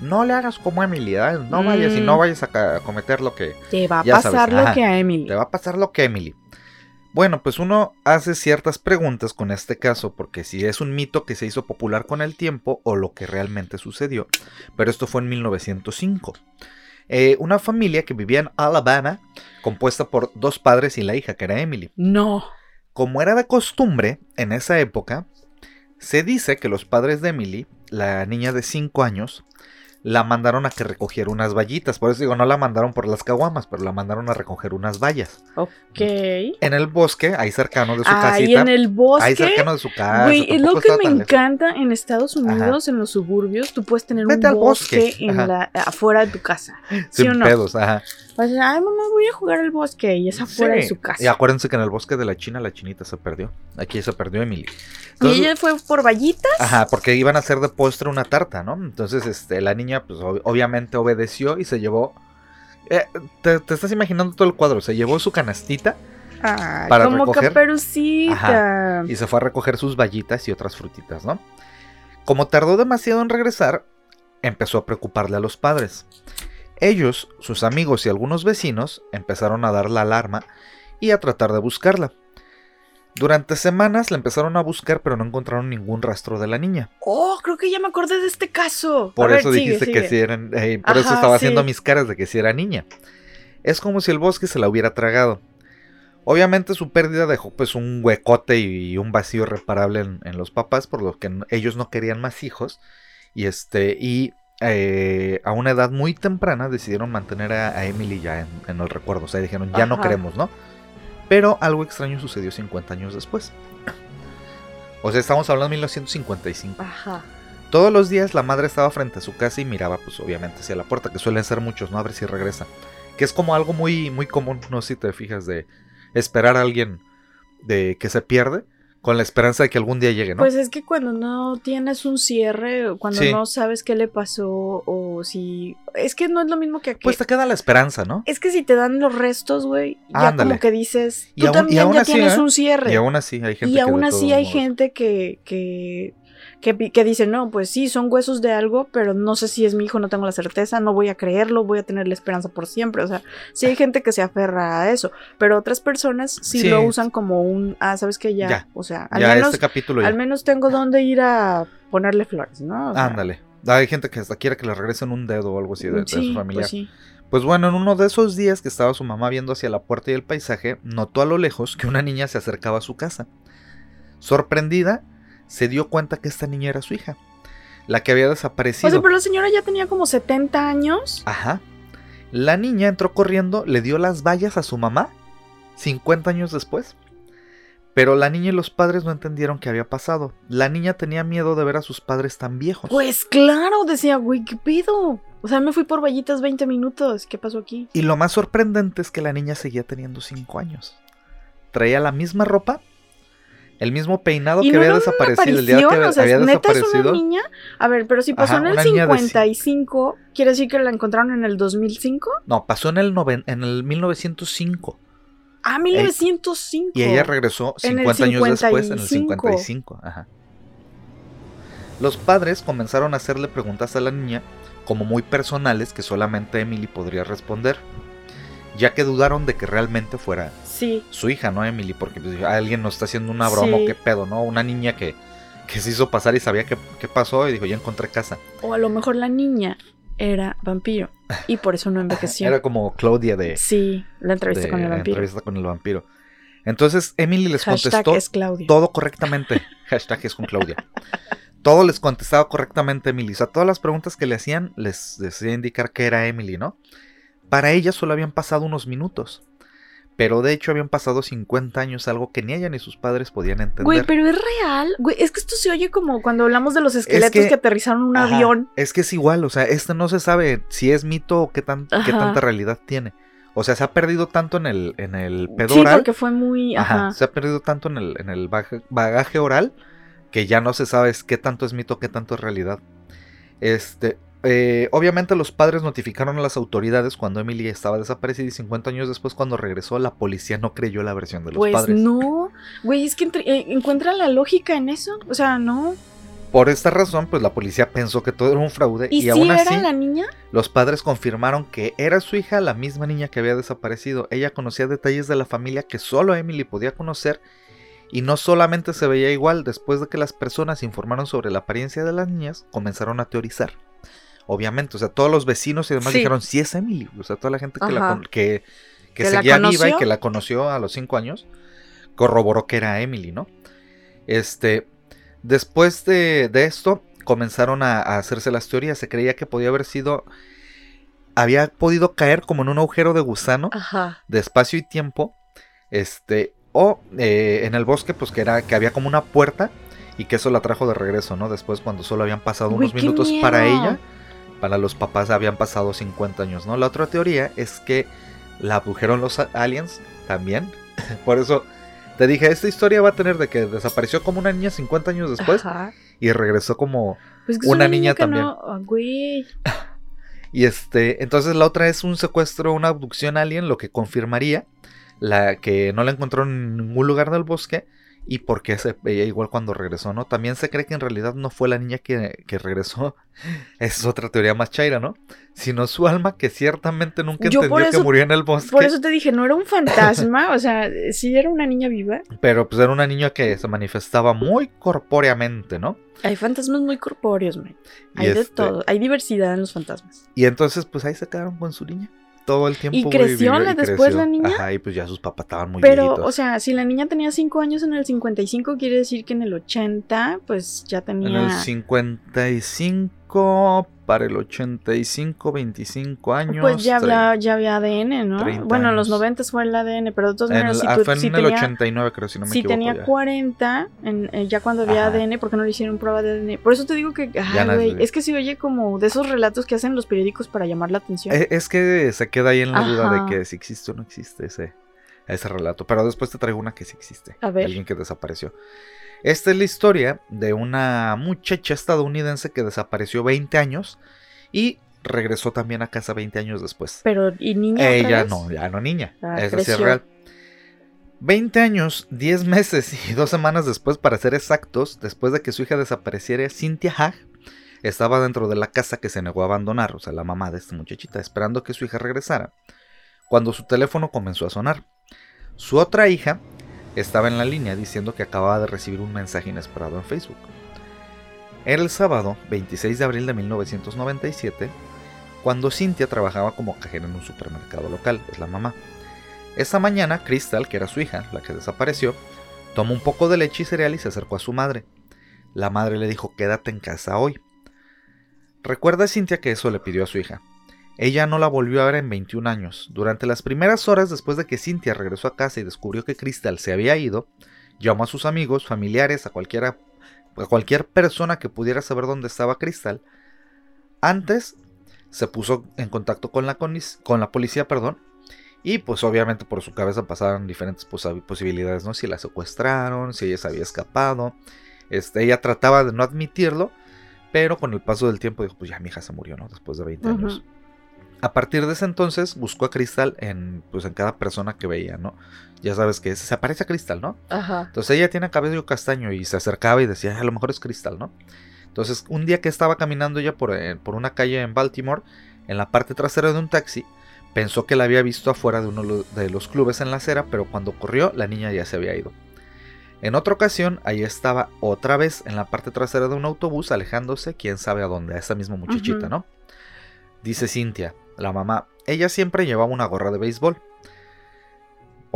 no le hagas como Emily, ¿eh? no vayas y Mm. no vayas a a cometer lo que, Te va a pasar sabes, lo ajá. que a Emily. Te va a pasar lo que Emily. Bueno, pues uno hace ciertas preguntas con este caso, porque si es un mito que se hizo popular con el tiempo o lo que realmente sucedió. Pero esto fue en 1905. Eh, una familia que vivía en Alabama, compuesta por dos padres y la hija, que era Emily. No. Como era de costumbre en esa época, se dice que los padres de Emily, la niña de 5 años, la mandaron a que recogiera unas vallitas. Por eso digo, no la mandaron por las caguamas, pero la mandaron a recoger unas vallas. Ok. En el bosque, ahí cercano de su Ahí casita. en el bosque. Ahí cercano de su casa. Güey, es lo que me encanta en Estados Unidos, en los suburbios, tú puedes tener Vete un bosque, bosque, en la, afuera de tu casa. ¿Sí Sin o no? pedos, ajá. O sea, ay mamá, voy a jugar al bosque y es afuera de su casa. Y acuérdense que en el bosque de la China la chinita se perdió. Aquí se perdió Emily. y ella fue por vallitas. Ajá, porque iban a hacer de postre una tarta, ¿no? Entonces, este, la niña, pues ob- obviamente obedeció y se llevó. eh, te, te estás imaginando todo el cuadro. Se llevó su canastita Ay, para como recoger. caperucita. y se fue a recoger sus vallitas y otras frutitas, ¿no? Como tardó demasiado en regresar, empezó a preocuparle a los padres. Ellos, sus amigos y algunos vecinos empezaron a dar la alarma y a tratar de buscarla. Durante semanas la empezaron a buscar, pero no encontraron ningún rastro de la niña. Oh, creo que ya me acordé de este caso. Por A ver, eso sigue, dijiste que sí eran. eh, por eso estaba sí. haciendo mis caras de que sí era niña. Es como si el bosque se la hubiera tragado. Obviamente su pérdida dejó pues un huecote y un vacío irreparable en, en los papás, por lo que ellos no querían más hijos. Y este. Y eh, a una edad muy temprana decidieron mantener a, a Emily ya en, en el recuerdo. O sea, dijeron, ya no queremos, ¿no? Pero algo extraño sucedió 50 años después. O sea, estamos hablando de 1955. Ajá. Todos los días la madre estaba frente a su casa y miraba, pues obviamente hacia la puerta, que suelen ser muchos, ¿no? A ver si regresa. Que es como algo muy, muy común, no sé si te fijas, de esperar a alguien de que se pierde con la esperanza de que algún día llegue, ¿no? Pues es que cuando no tienes un cierre, cuando Sí. no sabes qué le pasó, o si. Es que no es lo mismo que aquí. Pues te queda la esperanza, ¿no? Es que si te dan los restos, güey, ya Ándale. como que dices, Y tú y también aún ya así, tienes ¿eh? un cierre. Y aún así hay gente Y que aún así hay gente que, que, que, que dice, no, pues sí, son huesos de algo, pero no sé si es mi hijo, no tengo la certeza, no voy a creerlo, voy a tener la esperanza por siempre. O sea, sí hay gente que se aferra a eso, pero otras personas sí, Sí. lo usan como un, ah, ¿sabes qué? Ya, Ya. o sea, al, Ya menos, este capítulo ya. al menos tengo donde ir a ponerle flores, ¿no? O sea, Ándale. Hay gente que hasta quiere que le regresen un dedo o algo así de, su familia. pues sí. Pues bueno, en uno de esos días que estaba su mamá viendo hacia la puerta y el paisaje, notó a lo lejos que una niña se acercaba a su casa. Sorprendida, se dio cuenta que esta niña era su hija, la que había desaparecido. O sea, pero la señora ya tenía como 70 años. Ajá. La niña entró corriendo, le dio las vallas a su mamá, 50 años después. Pero la niña y los padres no entendieron qué había pasado. La niña tenía miedo de ver a sus padres tan viejos. Pues claro, decía, güey, ¿qué pido? O sea, me fui por vallitas 20 minutos. ¿Qué pasó aquí? Y lo más sorprendente es que la niña seguía teniendo 5 años. Traía la misma ropa, el mismo peinado Y que no había desaparecido. El día que o sea, había neta es una desaparecido. niña. A ver, pero si pasó Ajá, en el una niña de ci- 55, ¿quiere decir que la encontraron en el 2005? No, pasó en el, noven- en el 1905. Ah, 1905. Y ella regresó En el 50 años después, en el 55. 55. Ajá. Los padres comenzaron a hacerle preguntas a la niña, como muy personales, que solamente Emily podría responder, ya que dudaron de que realmente fuera Sí. su hija, ¿no, Emily? Porque pues, alguien nos está haciendo una broma, Sí. qué pedo, ¿no? Una niña que, que se hizo pasar y sabía qué, qué pasó y dijo, ya encontré casa. O a lo mejor la niña era vampiro y por eso no envejeció. Era como Claudia de, Sí, la entrevista de con el la vampiro. entrevista con el vampiro. Entonces Emily les Hashtag contestó todo correctamente. Hashtag es con Claudia. Todo les contestaba correctamente Emily. O sea, todas las preguntas que le hacían les decía indicar que era Emily, ¿no? Para ella solo habían pasado unos minutos. Pero de hecho habían pasado 50 años, algo que ni ella ni sus padres podían entender. Güey, pero es real. Güey, es que esto se oye como cuando hablamos de los esqueletos que- que, aterrizaron en un Ajá, avión. Es que es igual, o sea, este no se sabe si es mito o qué, tan, qué tanta realidad tiene. O sea, se ha perdido tanto en el, en el pedo Sí, oral. porque fue muy. Ajá, Ajá. se ha perdido tanto en el, en el bagaje oral que ya no se sabe qué tanto es mito, qué tanto es realidad. Este, eh, obviamente los padres notificaron a las autoridades cuando Emily estaba desaparecida y 50 años después cuando regresó la policía no creyó la versión de los Pues padres. no. Güey, es que entre- eh, encuentran la lógica en eso. O sea, no. Por esta razón, pues la policía pensó que todo era un fraude ¿Y, y, si aún era así la niña? los padres confirmaron que era su hija, la misma niña que había desaparecido. Ella conocía detalles de la familia que solo Emily podía conocer y no solamente se veía igual, después de que las personas informaron sobre la apariencia de las niñas, comenzaron a teorizar. Obviamente, o sea, todos los vecinos y demás Sí. dijeron, sí es Emily, o sea, toda la gente que, la que, que ¿Que la seguía viva y conoció? que la conoció a los cinco años, corroboró que era Emily, ¿no? Este, después de, de esto, comenzaron a, a hacerse las teorías, se creía que podía haber sido, había podido caer como en un agujero de gusano, Ajá. de espacio y tiempo, este, o eh, en el bosque, pues que era que había como una puerta y que eso la trajo de regreso, ¿no? Después cuando solo habían pasado unos minutos para ella, para los papás habían pasado 50 años, ¿no? La otra teoría es que la abdujeron los aliens también, por eso te dije, esta historia va a tener de que desapareció como una niña 50 años después Ajá. y regresó como Pues que Una niña también. no- ah, güey. Y este, entonces la otra es un secuestro, una abducción alien, lo que confirmaría la que no la encontraron en ningún lugar del bosque y por qué se veía igual cuando regresó, ¿no? También se cree que en realidad no fue la niña que, que regresó, es otra teoría más chaira, ¿no? Sino su alma que ciertamente nunca Yo entendió que murió en el bosque, Por eso te dije, no era un fantasma. o sea, sí era una niña viva. pero pues era una niña que se manifestaba muy corpóreamente, ¿no? Hay fantasmas muy corpóreos, man. Y Hay de este- todo. Hay diversidad en los fantasmas. Y entonces pues ahí se quedaron con su niña. Todo el tiempo. ¿Y creció vivió- la- y después creció. la niña? Ajá, y pues ya sus papás estaban muy Pero, viejitos. o sea, si la niña tenía 5 años en el 55, quiere decir que en el 80, pues ya En tenía. el Para el 85, 25 años. Pues ya había, ya había ADN, ¿no? 30 Bueno, en los años. 90 fue el ADN, pero de maneras, el- si ah, fue en si el tenía, 89, creo, si no me si equivoco. tenía ya. 40, en- eh, ya cuando había Ajá. ADN, ¿por qué no le hicieron prueba de ADN? Por eso te digo que, ay, no es que se oye como de esos relatos que hacen los periódicos para llamar la atención. Eh, Es que se queda ahí en la duda de que si existe o no existe ese, ese relato. Pero después te traigo una que sí existe. A ver. Alguien que desapareció. Esta es la historia de una muchacha estadounidense que desapareció 20 años y regresó también a casa 20 años después. Pero, ¿y niña? Ella vez? no, ya no niña. Ah, Esa sí es real. 20 años, 10 meses y 2 semanas después, para ser exactos, después de que su hija desapareciera, Cynthia Hag estaba dentro de la casa que se negó a abandonar, o sea, la mamá de esta muchachita, esperando que su hija regresara, cuando su teléfono comenzó a sonar. Su otra hija estaba en la línea diciendo que acababa de recibir un mensaje inesperado en Facebook. Era el sábado 26 de abril de 1997, cuando Cynthia trabajaba como cajera en un supermercado local, es la mamá. Esa mañana, Crystal, que era su hija, la que desapareció, tomó un poco de leche y cereal y se acercó a su madre. La madre le dijo, quédate en casa hoy. Recuerda Cynthia que eso le pidió a su hija. Ella no la volvió a ver en 21 años. Durante las primeras horas después de que Cynthia regresó a casa y descubrió que Crystal se había ido, llamó a sus amigos, familiares, a cualquiera, a cualquier persona que pudiera saber dónde estaba Crystal. Antes se puso en contacto con la, con la policía, perdón, y pues obviamente por su cabeza pasaban diferentes posibilidades, ¿no? Si la secuestraron, si ella se había escapado. Este, ella trataba de no admitirlo, pero con el paso del tiempo dijo, pues ya mi hija se murió, ¿no? Después de 20 Ujú. años. A partir de ese entonces buscó a Crystal en, pues, en cada persona que veía, ¿no? Ya sabes que se aparece a Crystal, ¿no? Ajá. Entonces ella tiene cabello castaño y se acercaba y decía, "Ah, a lo mejor es Crystal, ¿no? Entonces un día que estaba caminando ella por, eh, por una calle en Baltimore, en la parte trasera de un taxi, pensó que la había visto afuera de uno de los clubes en la acera, pero cuando corrió la niña ya se había ido. En otra ocasión, ahí estaba otra vez en la parte trasera de un autobús alejándose, quién sabe a dónde, a esa misma muchachita. ¿no? Dice Cintia, la mamá, ella siempre llevaba una gorra de béisbol.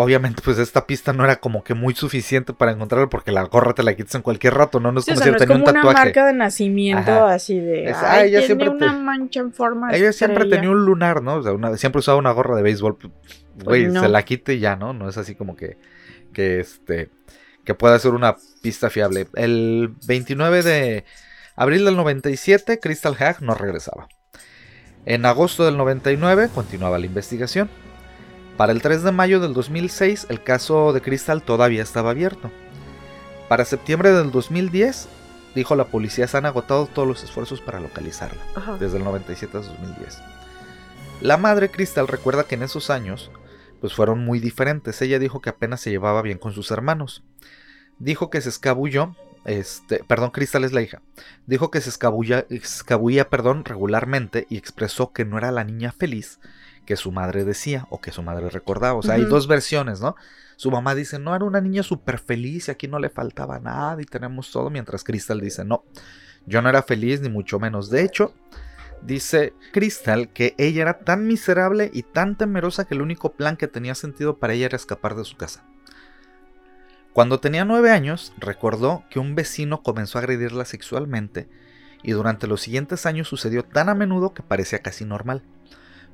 Obviamente, pues esta pista no era como que muy suficiente para encontrarla porque la gorra te la quitas en cualquier rato, ¿no? No es Sí, o como sea, si no es tenía un como una tatuaje. marca de nacimiento Ajá. así de. Es- ay, ella tiene siempre una te- mancha en forma. de Ella siempre estrella". tenía un lunar, ¿no? O sea, una- siempre usaba una gorra de béisbol. pues, Güey, no. se la quite y ya, ¿no? No es así como que, que este, que pueda ser una pista fiable. El 29 de abril del 97, Crystal Hag no regresaba. En agosto del 99 continuaba la investigación. Para el 3 de mayo del 2006, el caso de Crystal todavía estaba abierto. Para septiembre del 2010, dijo la policía, se han agotado todos los esfuerzos para localizarla Ajá. desde el 97 a 2010. La madre Crystal recuerda que en esos años pues fueron muy diferentes. Ella dijo que apenas se llevaba bien con sus hermanos. Dijo que se escabulló, este, perdón, Crystal es la hija. Dijo que se escabulla, escabullía, perdón, regularmente y expresó que no era la niña feliz que su madre decía o que su madre recordaba. O sea, hay dos versiones, ¿no? Su mamá dice, no, era una niña súper feliz y aquí no le faltaba nada y tenemos todo, mientras Crystal dice, no, yo no era feliz ni mucho menos. De hecho, dice Crystal que ella era tan miserable y tan temerosa que el único plan que tenía sentido para ella era escapar de su casa. Cuando tenía nueve años, recordó que un vecino comenzó a agredirla sexualmente y durante los siguientes años sucedió tan a menudo que parecía casi normal.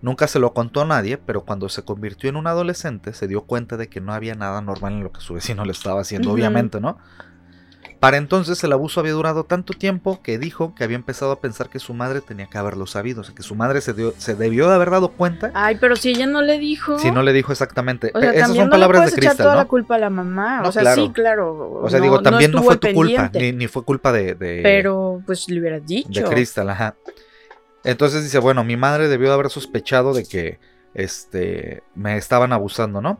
Nunca se lo contó a nadie, pero cuando se convirtió en un adolescente se dio cuenta de que no había nada normal en lo que su vecino le estaba haciendo, obviamente, ¿no? Para entonces el abuso había durado tanto tiempo que dijo que había empezado a pensar que su madre tenía que haberlo sabido, o sea, que su madre se, dio- se debió de haber dado cuenta Ay, pero si ella no le dijo. si no le dijo exactamente. O sea, Esas también son no palabras le de puedes echar toda la culpa a la mamá. No, o sea, claro. sí, claro. O sea, digo, también no, fue tu culpa, ni, ni fue culpa de, de, Pero, pues le hubieras dicho. de Crystal, ajá. Entonces dice, bueno, mi madre debió de haber sospechado de que este me estaban abusando, ¿no?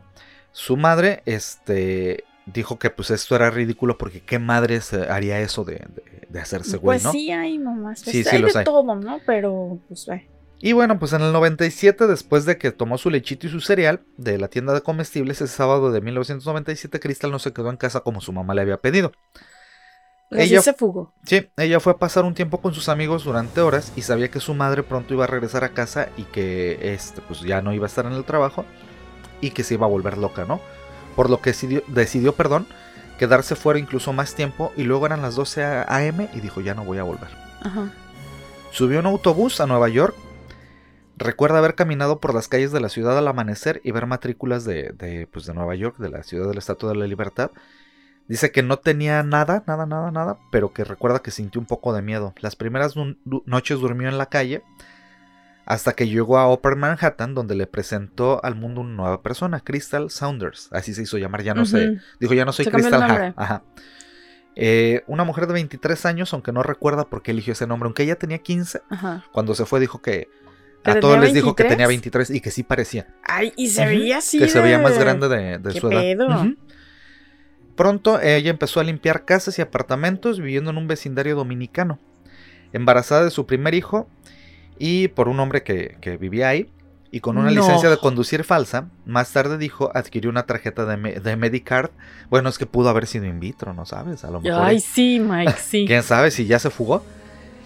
Su madre este dijo que pues esto era ridículo porque qué madre se haría eso de, de- de hacerse güey, Pues ¿no? sí hay mamás. Sí, pues, sí hay los de hay. todo, ¿no? Pero, pues, eh. Y bueno, pues en el 97, después de que tomó su lechito y su cereal de la tienda de comestibles, ese sábado de 1997, Crystal no se quedó en casa como su mamá le había pedido. Pues Ella- sí se fugó. Sí, ella fue a pasar un tiempo con sus amigos durante horas y sabía que su madre pronto iba a regresar a casa y que este, pues ya no iba a estar en el trabajo y que se iba a volver loca, ¿no? Por lo que decidió, decidió perdón, quedarse fuera incluso más tiempo y luego eran las 12 a- am y dijo ya no voy a volver. Ajá. Subió un autobús a Nueva York. Recuerda haber caminado por las calles de la ciudad al amanecer y ver matrículas de, de, pues de Nueva York, de la ciudad de la Estatua de la Libertad. Dice que no tenía nada, nada, nada, nada, pero que recuerda que sintió un poco de miedo. Las primeras noches durmió en la calle hasta que llegó a Upper Manhattan, donde le presentó al mundo una nueva persona, Crystal Saunders. Así se hizo llamar, ya no sé. Dijo, ya no soy Crystal Ajá. Eh, una mujer de 23 años, aunque no recuerda por qué eligió ese nombre, aunque ella tenía 15, cuando se fue dijo que a todos les dijo que tenía 23 y que sí parecía. Ay, y se veía así. Que se veía más grande de, su edad. Pronto ella empezó a limpiar casas y apartamentos viviendo en un vecindario dominicano. Embarazada de su primer hijo y por un hombre que, vivía ahí y con una licencia de conducir falsa, más tarde dijo adquirió una tarjeta de, de, Medicard. Bueno, es que pudo haber sido in vitro, ¿no sabes? A lo mejor. Ay, sí, Mike, sí. ¿Quién sabe si ya se fugó?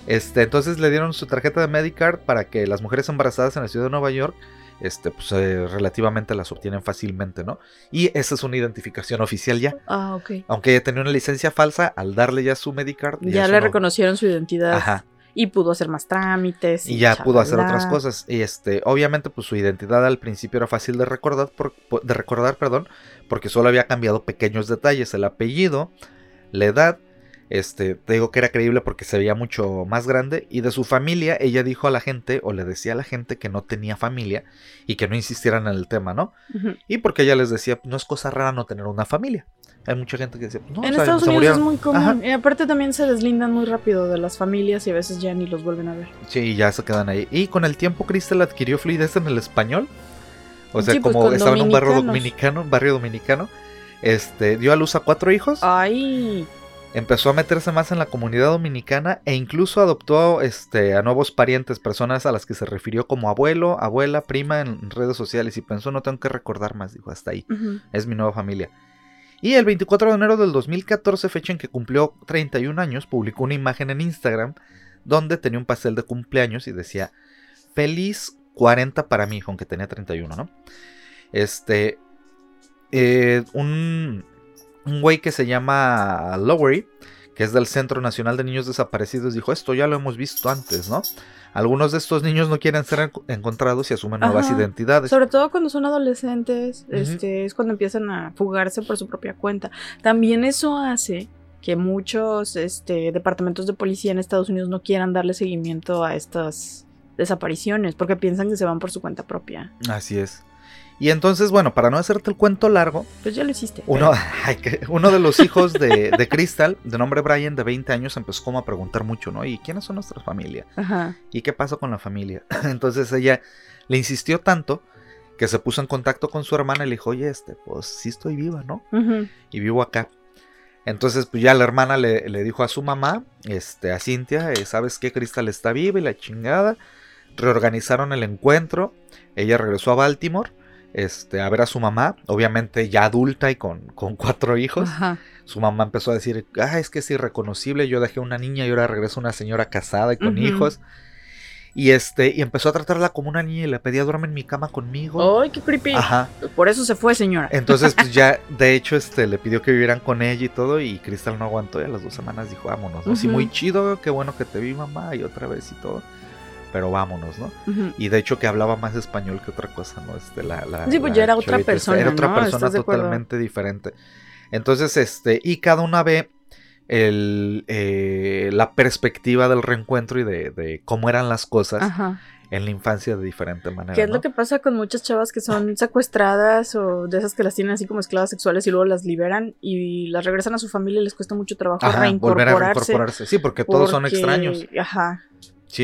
Este, entonces le dieron su tarjeta de Medicard para que las mujeres embarazadas en la ciudad de Nueva York este, pues, eh, relativamente las obtienen fácilmente, ¿no? Y esa es una identificación oficial ya. Ah, ok. Aunque ella tenía una licencia falsa, al darle ya su Medicard. Ya, le reconocieron su identidad. Ajá. Y pudo hacer más trámites. Y, ya pudo hacer otras cosas. Y este, obviamente, pues su identidad al principio era fácil de recordar, de recordar, perdón, porque solo había cambiado pequeños detalles, el apellido, la edad este, te digo que era creíble porque se veía mucho más grande. Y de su familia, ella dijo a la gente, o le decía a la gente que no tenía familia y que no insistieran en el tema, ¿no? Y porque ella les decía, no es cosa rara no tener una familia. Hay mucha gente que decía, no, En Estados Unidos es muy común. Y aparte también se deslindan muy rápido de las familias y a veces ya ni los vuelven a ver. Sí, ya se quedan ahí. Y con el tiempo, Crystal adquirió fluidez en el español. O sea, pues como estaba en un barrio dominicano, un barrio dominicano, este, dio a luz a cuatro hijos. Ay. Empezó a meterse más en la comunidad dominicana e incluso adoptó este, a nuevos parientes, personas a las que se refirió como abuelo, abuela, prima en redes sociales y pensó no tengo que recordar más, dijo hasta ahí, es mi nueva familia. Y el 24 de enero del 2014, fecha en que cumplió 31 años, publicó una imagen en Instagram donde tenía un pastel de cumpleaños y decía feliz 40 para hijo, aunque tenía 31, ¿no? Este, eh, un, un güey que se llama Lowery, que es del Centro Nacional de Niños Desaparecidos, dijo, esto ya lo hemos visto antes, ¿no? Algunos de estos niños no quieren ser encontrados y asumen nuevas identidades. Sobre todo cuando son adolescentes, este, es cuando empiezan a fugarse por su propia cuenta. También eso hace que muchos este, departamentos de policía en Estados Unidos no quieran darle seguimiento a estas desapariciones porque piensan que se van por su cuenta propia. Así es. Y entonces, bueno, para no hacerte el cuento largo. Pues ya lo hiciste. Uno, uno de los hijos de, de, Crystal, de nombre Brian, de 20 años, empezó como a preguntar mucho, ¿no? ¿Y quiénes son nuestras familias? Ajá. ¿Y qué pasa con la familia? Entonces ella le insistió tanto que se puso en contacto con su hermana y le dijo, oye, este, pues sí estoy viva, ¿no? Y vivo acá. Entonces, pues ya la hermana le, le, dijo a su mamá, este, a Cintia, eh, ¿sabes qué? Cristal está viva y la chingada. Reorganizaron el encuentro. Ella regresó a Baltimore este, a ver a su mamá, obviamente ya adulta y con, con cuatro hijos. Su mamá empezó a decir, ah, es que es irreconocible, yo dejé una niña y ahora regreso una señora casada y con hijos. Y este, y empezó a tratarla como una niña y le pedía duerme en mi cama conmigo. ¡Ay, qué creepy! Ajá. Por eso se fue, señora. Entonces, pues ya, de hecho, este, le pidió que vivieran con ella y todo, y Cristal no aguantó, y a las dos semanas dijo, vámonos. Muy chido, qué bueno que te vi, mamá, y otra vez y todo pero vámonos, ¿no? Y de hecho que hablaba más español que otra cosa, ¿no? Este, la, la, sí, pues ya era otra persona. Era otra persona totalmente diferente. Entonces, este, y cada una ve el, eh, la perspectiva del reencuentro y de, cómo eran las cosas en la infancia de diferente manera. ¿Qué es lo que pasa con muchas chavas que son secuestradas o de esas que las tienen así como esclavas sexuales y luego las liberan y las regresan a su familia y les cuesta mucho trabajo reincorporarse? Volver a reincorporarse. Sí, porque todos son extraños. Ajá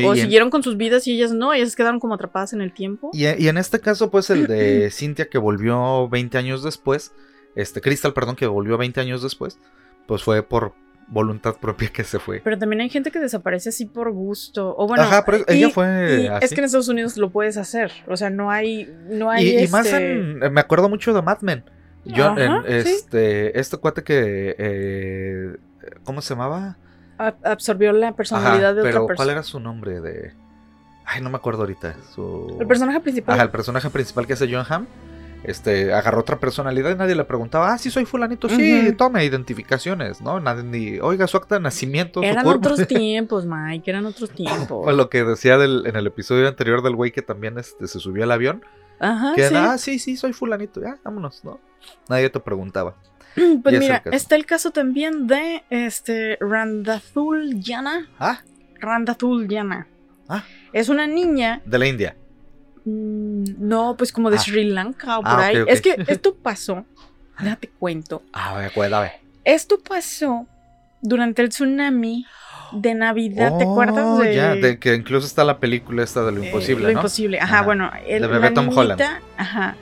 o siguieron con sus vidas y ellas no, ellas quedaron como atrapadas en el tiempo. Y, en este caso, pues el de Cintia que volvió 20 años después, este Crystal, perdón, que volvió 20 años después, pues fue por voluntad propia que se fue. Pero también hay gente que desaparece así por gusto. O bueno, Ajá, pero ella fue. Es que en Estados Unidos lo puedes hacer. O sea, no hay. No hay y, más este en. Me acuerdo mucho de Mad Men. Yo, en, este, este cuate que. Eh, ¿Cómo se llamaba? Absorbió la personalidad de otra pero persona. ¿Cuál era su nombre de.? Ay, no me acuerdo ahorita. El personaje principal. Ajá, el personaje principal que hace John Hamm. este, agarró otra personalidad y nadie le preguntaba, ah, sí soy fulanito, sí, Ujú. tome identificaciones, ¿no? Nadie ni, oiga, su acta de nacimiento, Eran otros tiempos, Mike, eran otros tiempos. O lo que decía del, en el episodio anterior del güey que también este, se subió al avión, Ajá, que sí. ah, sí, sí, soy fulanito, ya, vámonos, ¿no? Nadie te preguntaba. Pues el mira, está el caso también de este Randathul Yana. Ah, Randathul Yana. Ah. Es una niña, de la India. mm, no, pues como de Ah. Sri Lanka o por Ah, ok, ahí. Es que esto pasó, déjate cuento. Ah, a ver. Esto pasó durante el tsunami de Navidad, ¿te Oh, acuerdas de, Ya, de que incluso está la película esta de lo eh, imposible, lo ¿no? imposible, ajá, Ajá. bueno, el- De bebé la Tom Holland. niñita, ajá,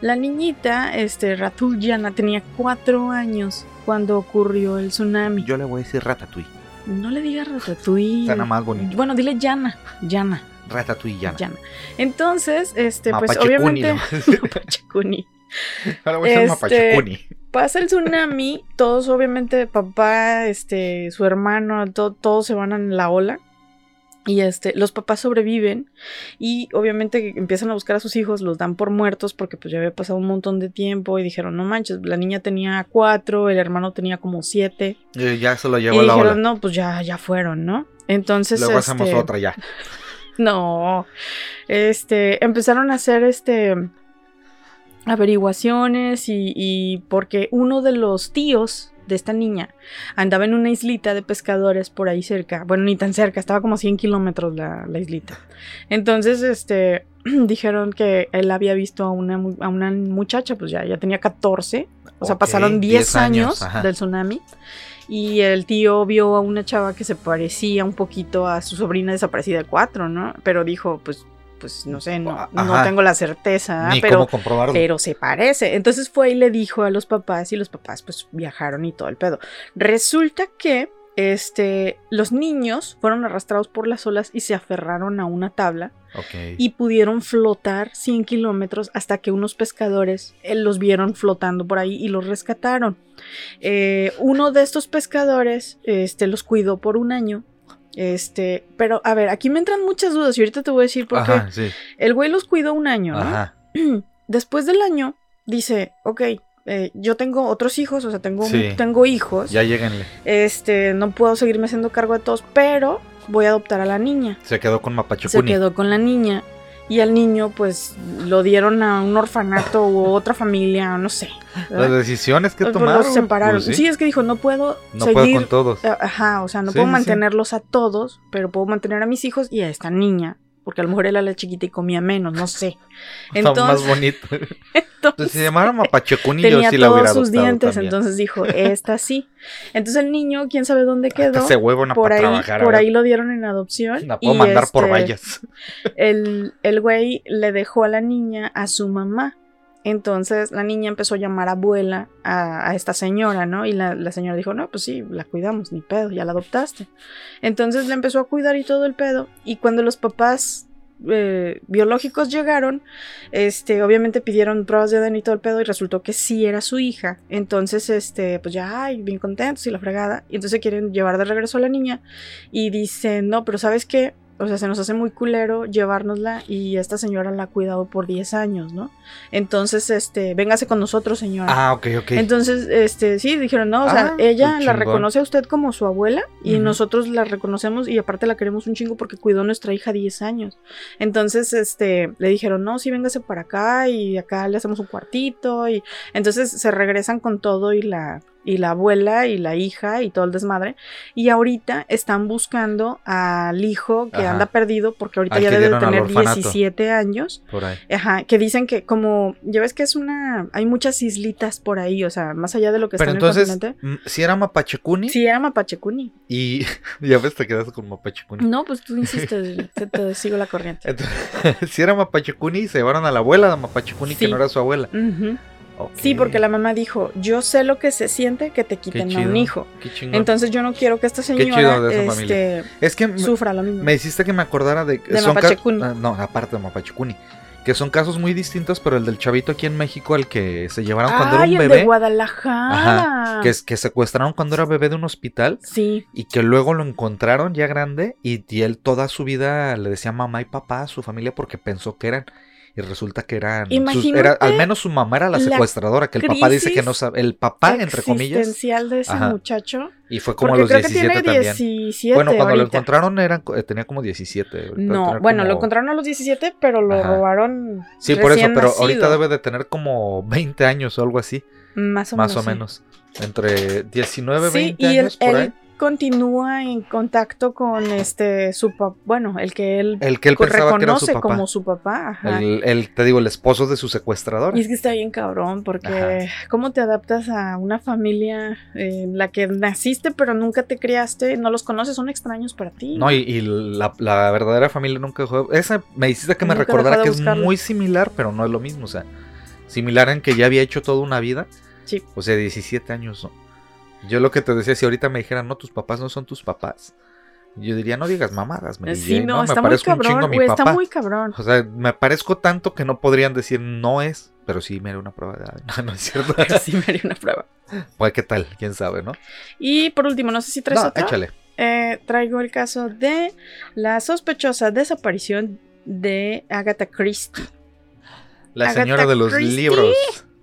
la niñita, este, Ratul Yana tenía cuatro años cuando ocurrió el tsunami. Yo le voy a decir Ratatouille. No le digas Ratatouille. Suena más bonito. Bueno, dile Yana, Yana, Ratatouille ya. Yana. Entonces, este, pues obviamente, a. Mapachecuni. Ahora voy a decir Este. Pasa el tsunami, todos obviamente, papá, este, su hermano, to- todos se van en la ola. Y este, los papás sobreviven y obviamente empiezan a buscar a sus hijos, los dan por muertos porque pues ya había pasado un montón de tiempo y dijeron, no manches, la niña tenía cuatro, el hermano tenía como siete. Eh, ya se lo Y llevó la dijeron, ola. no, pues ya, ya fueron, ¿no? Entonces, Luego hacemos este, otra ya. no, este, empezaron a hacer este averiguaciones y, y porque uno de los tíos de esta niña andaba en una islita de pescadores por ahí cerca, bueno, ni tan cerca, estaba como a 100 kilómetros la, la islita. Entonces, este, dijeron que él había visto a una, a una muchacha, pues ya, ya tenía 14, o sea, pasaron 10 años, ajá. del tsunami. Y el tío vio a una chava que se parecía un poquito a su sobrina desaparecida de cuatro, ¿no? Pero dijo, pues, pues no sé, no, no Ajá. tengo la certeza, Ni pero, cómo comprobarlo. pero se parece. Entonces fue y le dijo a los papás y los papás pues viajaron y todo el pedo. Resulta que este, los niños fueron arrastrados por las olas y se aferraron a una tabla y pudieron flotar 100 kilómetros hasta que unos pescadores eh, los vieron flotando por ahí y los rescataron. Eh, uno de estos pescadores este, los cuidó por un año. Este, pero a ver, aquí me entran muchas dudas y ahorita te voy a decir por qué. Sí. El güey los cuidó un año, ¿no? Ajá. Después del año, dice, ok, eh, yo tengo otros hijos, o sea, tengo, Sí. tengo hijos. Ya lleguenle. Este, no puedo seguirme haciendo cargo de todos, pero voy a adoptar a la niña. Se quedó con Se Mapachecuni. quedó con la niña. Y al niño, pues, lo dieron a un orfanato u otra familia, no sé. ¿verdad? Las decisiones que Pues, tomaron. Los separaron. pues, sí. es que dijo, no puedo No puedo seguir. con todos. a- Ajá, o sea, no Sí, puedo sí. mantenerlos a todos, pero puedo mantener a mis hijos y a esta niña. Porque a lo mejor era la chiquita y comía menos, no sé. Está más Entonces, bonito. Entonces, entonces si se llamara Mapachecuni, yo tenía sí la hubiera todos sus dientes, también. entonces dijo, esta sí. Entonces el niño, quién sabe dónde quedó. ese huevo no Por ahí, trabajar. por ahí lo dieron en adopción. La puedo y mandar por este, vallas. el, el güey le dejó a la niña a su mamá. Entonces la niña empezó a llamar abuela a, esta señora, ¿no? Y la, la señora dijo, no, pues sí, la cuidamos, ni pedo, ya la adoptaste. Entonces la empezó a cuidar y todo el pedo. Y cuando los papás eh, biológicos llegaron, este, obviamente pidieron pruebas de ADN y todo el pedo y resultó que sí era su hija. Entonces, este, pues ya, ay, bien contentos y la fregada. Y entonces quieren llevar de regreso a la niña y dicen, no, pero ¿sabes qué? O sea, se nos hace muy culero llevárnosla y esta señora la ha cuidado por 10 años, ¿no? Entonces, este, véngase con nosotros, señora. Ah, ok, ok. Entonces, este, sí, dijeron, no, o sea, Ah, ella la reconoce a usted como su abuela y nosotros la reconocemos y aparte la queremos un chingo porque cuidó a nuestra hija 10 años. Entonces, este, le dijeron, no, sí, véngase para acá y acá le hacemos un cuartito y entonces se regresan con todo y la y la abuela y la hija y todo el desmadre y ahorita están buscando al hijo que Ajá. anda perdido porque ahorita Al ya que debe de tener orfanato. 17 años Por ahí. Ajá, que dicen que como, ya ves que es una, hay muchas islitas por ahí, o sea, más allá de lo que Pero está entonces, en el continente. mm, si era Mapachecuni Sí, era Mapachecuni. y ya ves, te quedaste con Mapachecuni. No, pues tú insistes, te, te sigo la corriente. Entonces, si era Mapachecuni, se llevaron a la abuela de Mapachecuni, que Sí. no era su abuela. Ujú. Sí, porque la mamá dijo, yo sé lo que se siente que te quiten a un hijo. Entonces yo no quiero que esta señora de este, es que sufra lo mismo. me hiciste que me acordara de... De son Mapachecuni. ah, no, aparte de Mapachecuni. Que son casos muy distintos, pero el del chavito aquí en México, al que se llevaron cuando era un el de bebé, Guadalajara. que, es- que secuestraron cuando era bebé de un hospital Sí, y que luego lo encontraron ya grande y, y él toda su vida le decía mamá y papá a su familia porque pensó que eran. Y resulta que eran sus- era, al menos su mamá era la secuestradora, que el papá dice que no sabe, el papá entre comillas, Existencial de ese Ajá. muchacho. y fue como a los creo que 17 tiene también. 17 Bueno, cuando lo ahorita. encontraron eran, tenía como 17. ahorita debe No, bueno, lo como- encontraron a los 17, pero lo Ajá. robaron. Sí, por eso, pero nacido. ahorita debe de tener como 20 años o algo así, Más o más menos. o sí. menos. Entre 19, Sí, 20 y él, años por ahí. Continúa en contacto con este su papá, bueno, el que él El que él pensaba que era su reconoce papá. como su papá. Ajá. El, el- te digo, el esposo de su secuestradora. Y es que está bien cabrón, porque ¿cómo te adaptas a una familia en la que naciste pero nunca te criaste? No los conoces, son extraños para ti. No, y, y la, la verdadera familia nunca dejó. Esa me hiciste que me Nunca recordara que es muy similar, pero no es lo mismo. O sea, similar en que ya había hecho toda una vida. Sí. O sea, 17 años. ¿no? Yo lo que te decía, si ahorita me dijeran, no, tus papás no son tus papás. Yo diría, no digas mamadas, Mary Sí, Jane, no, Me está muy chingo a cabrón, mi güey, está muy cabrón. O sea, me parezco tanto que no podrían decir no es, pero sí me haré una prueba de. No, no es cierto. Pero sí me haría una prueba. pues, ¿qué tal? ¿Quién sabe, no? Y por último, no sé si traes No, otro. échale. Eh, traigo el caso de la sospechosa desaparición de Agatha Christie. La Agatha señora de los Christie. libros.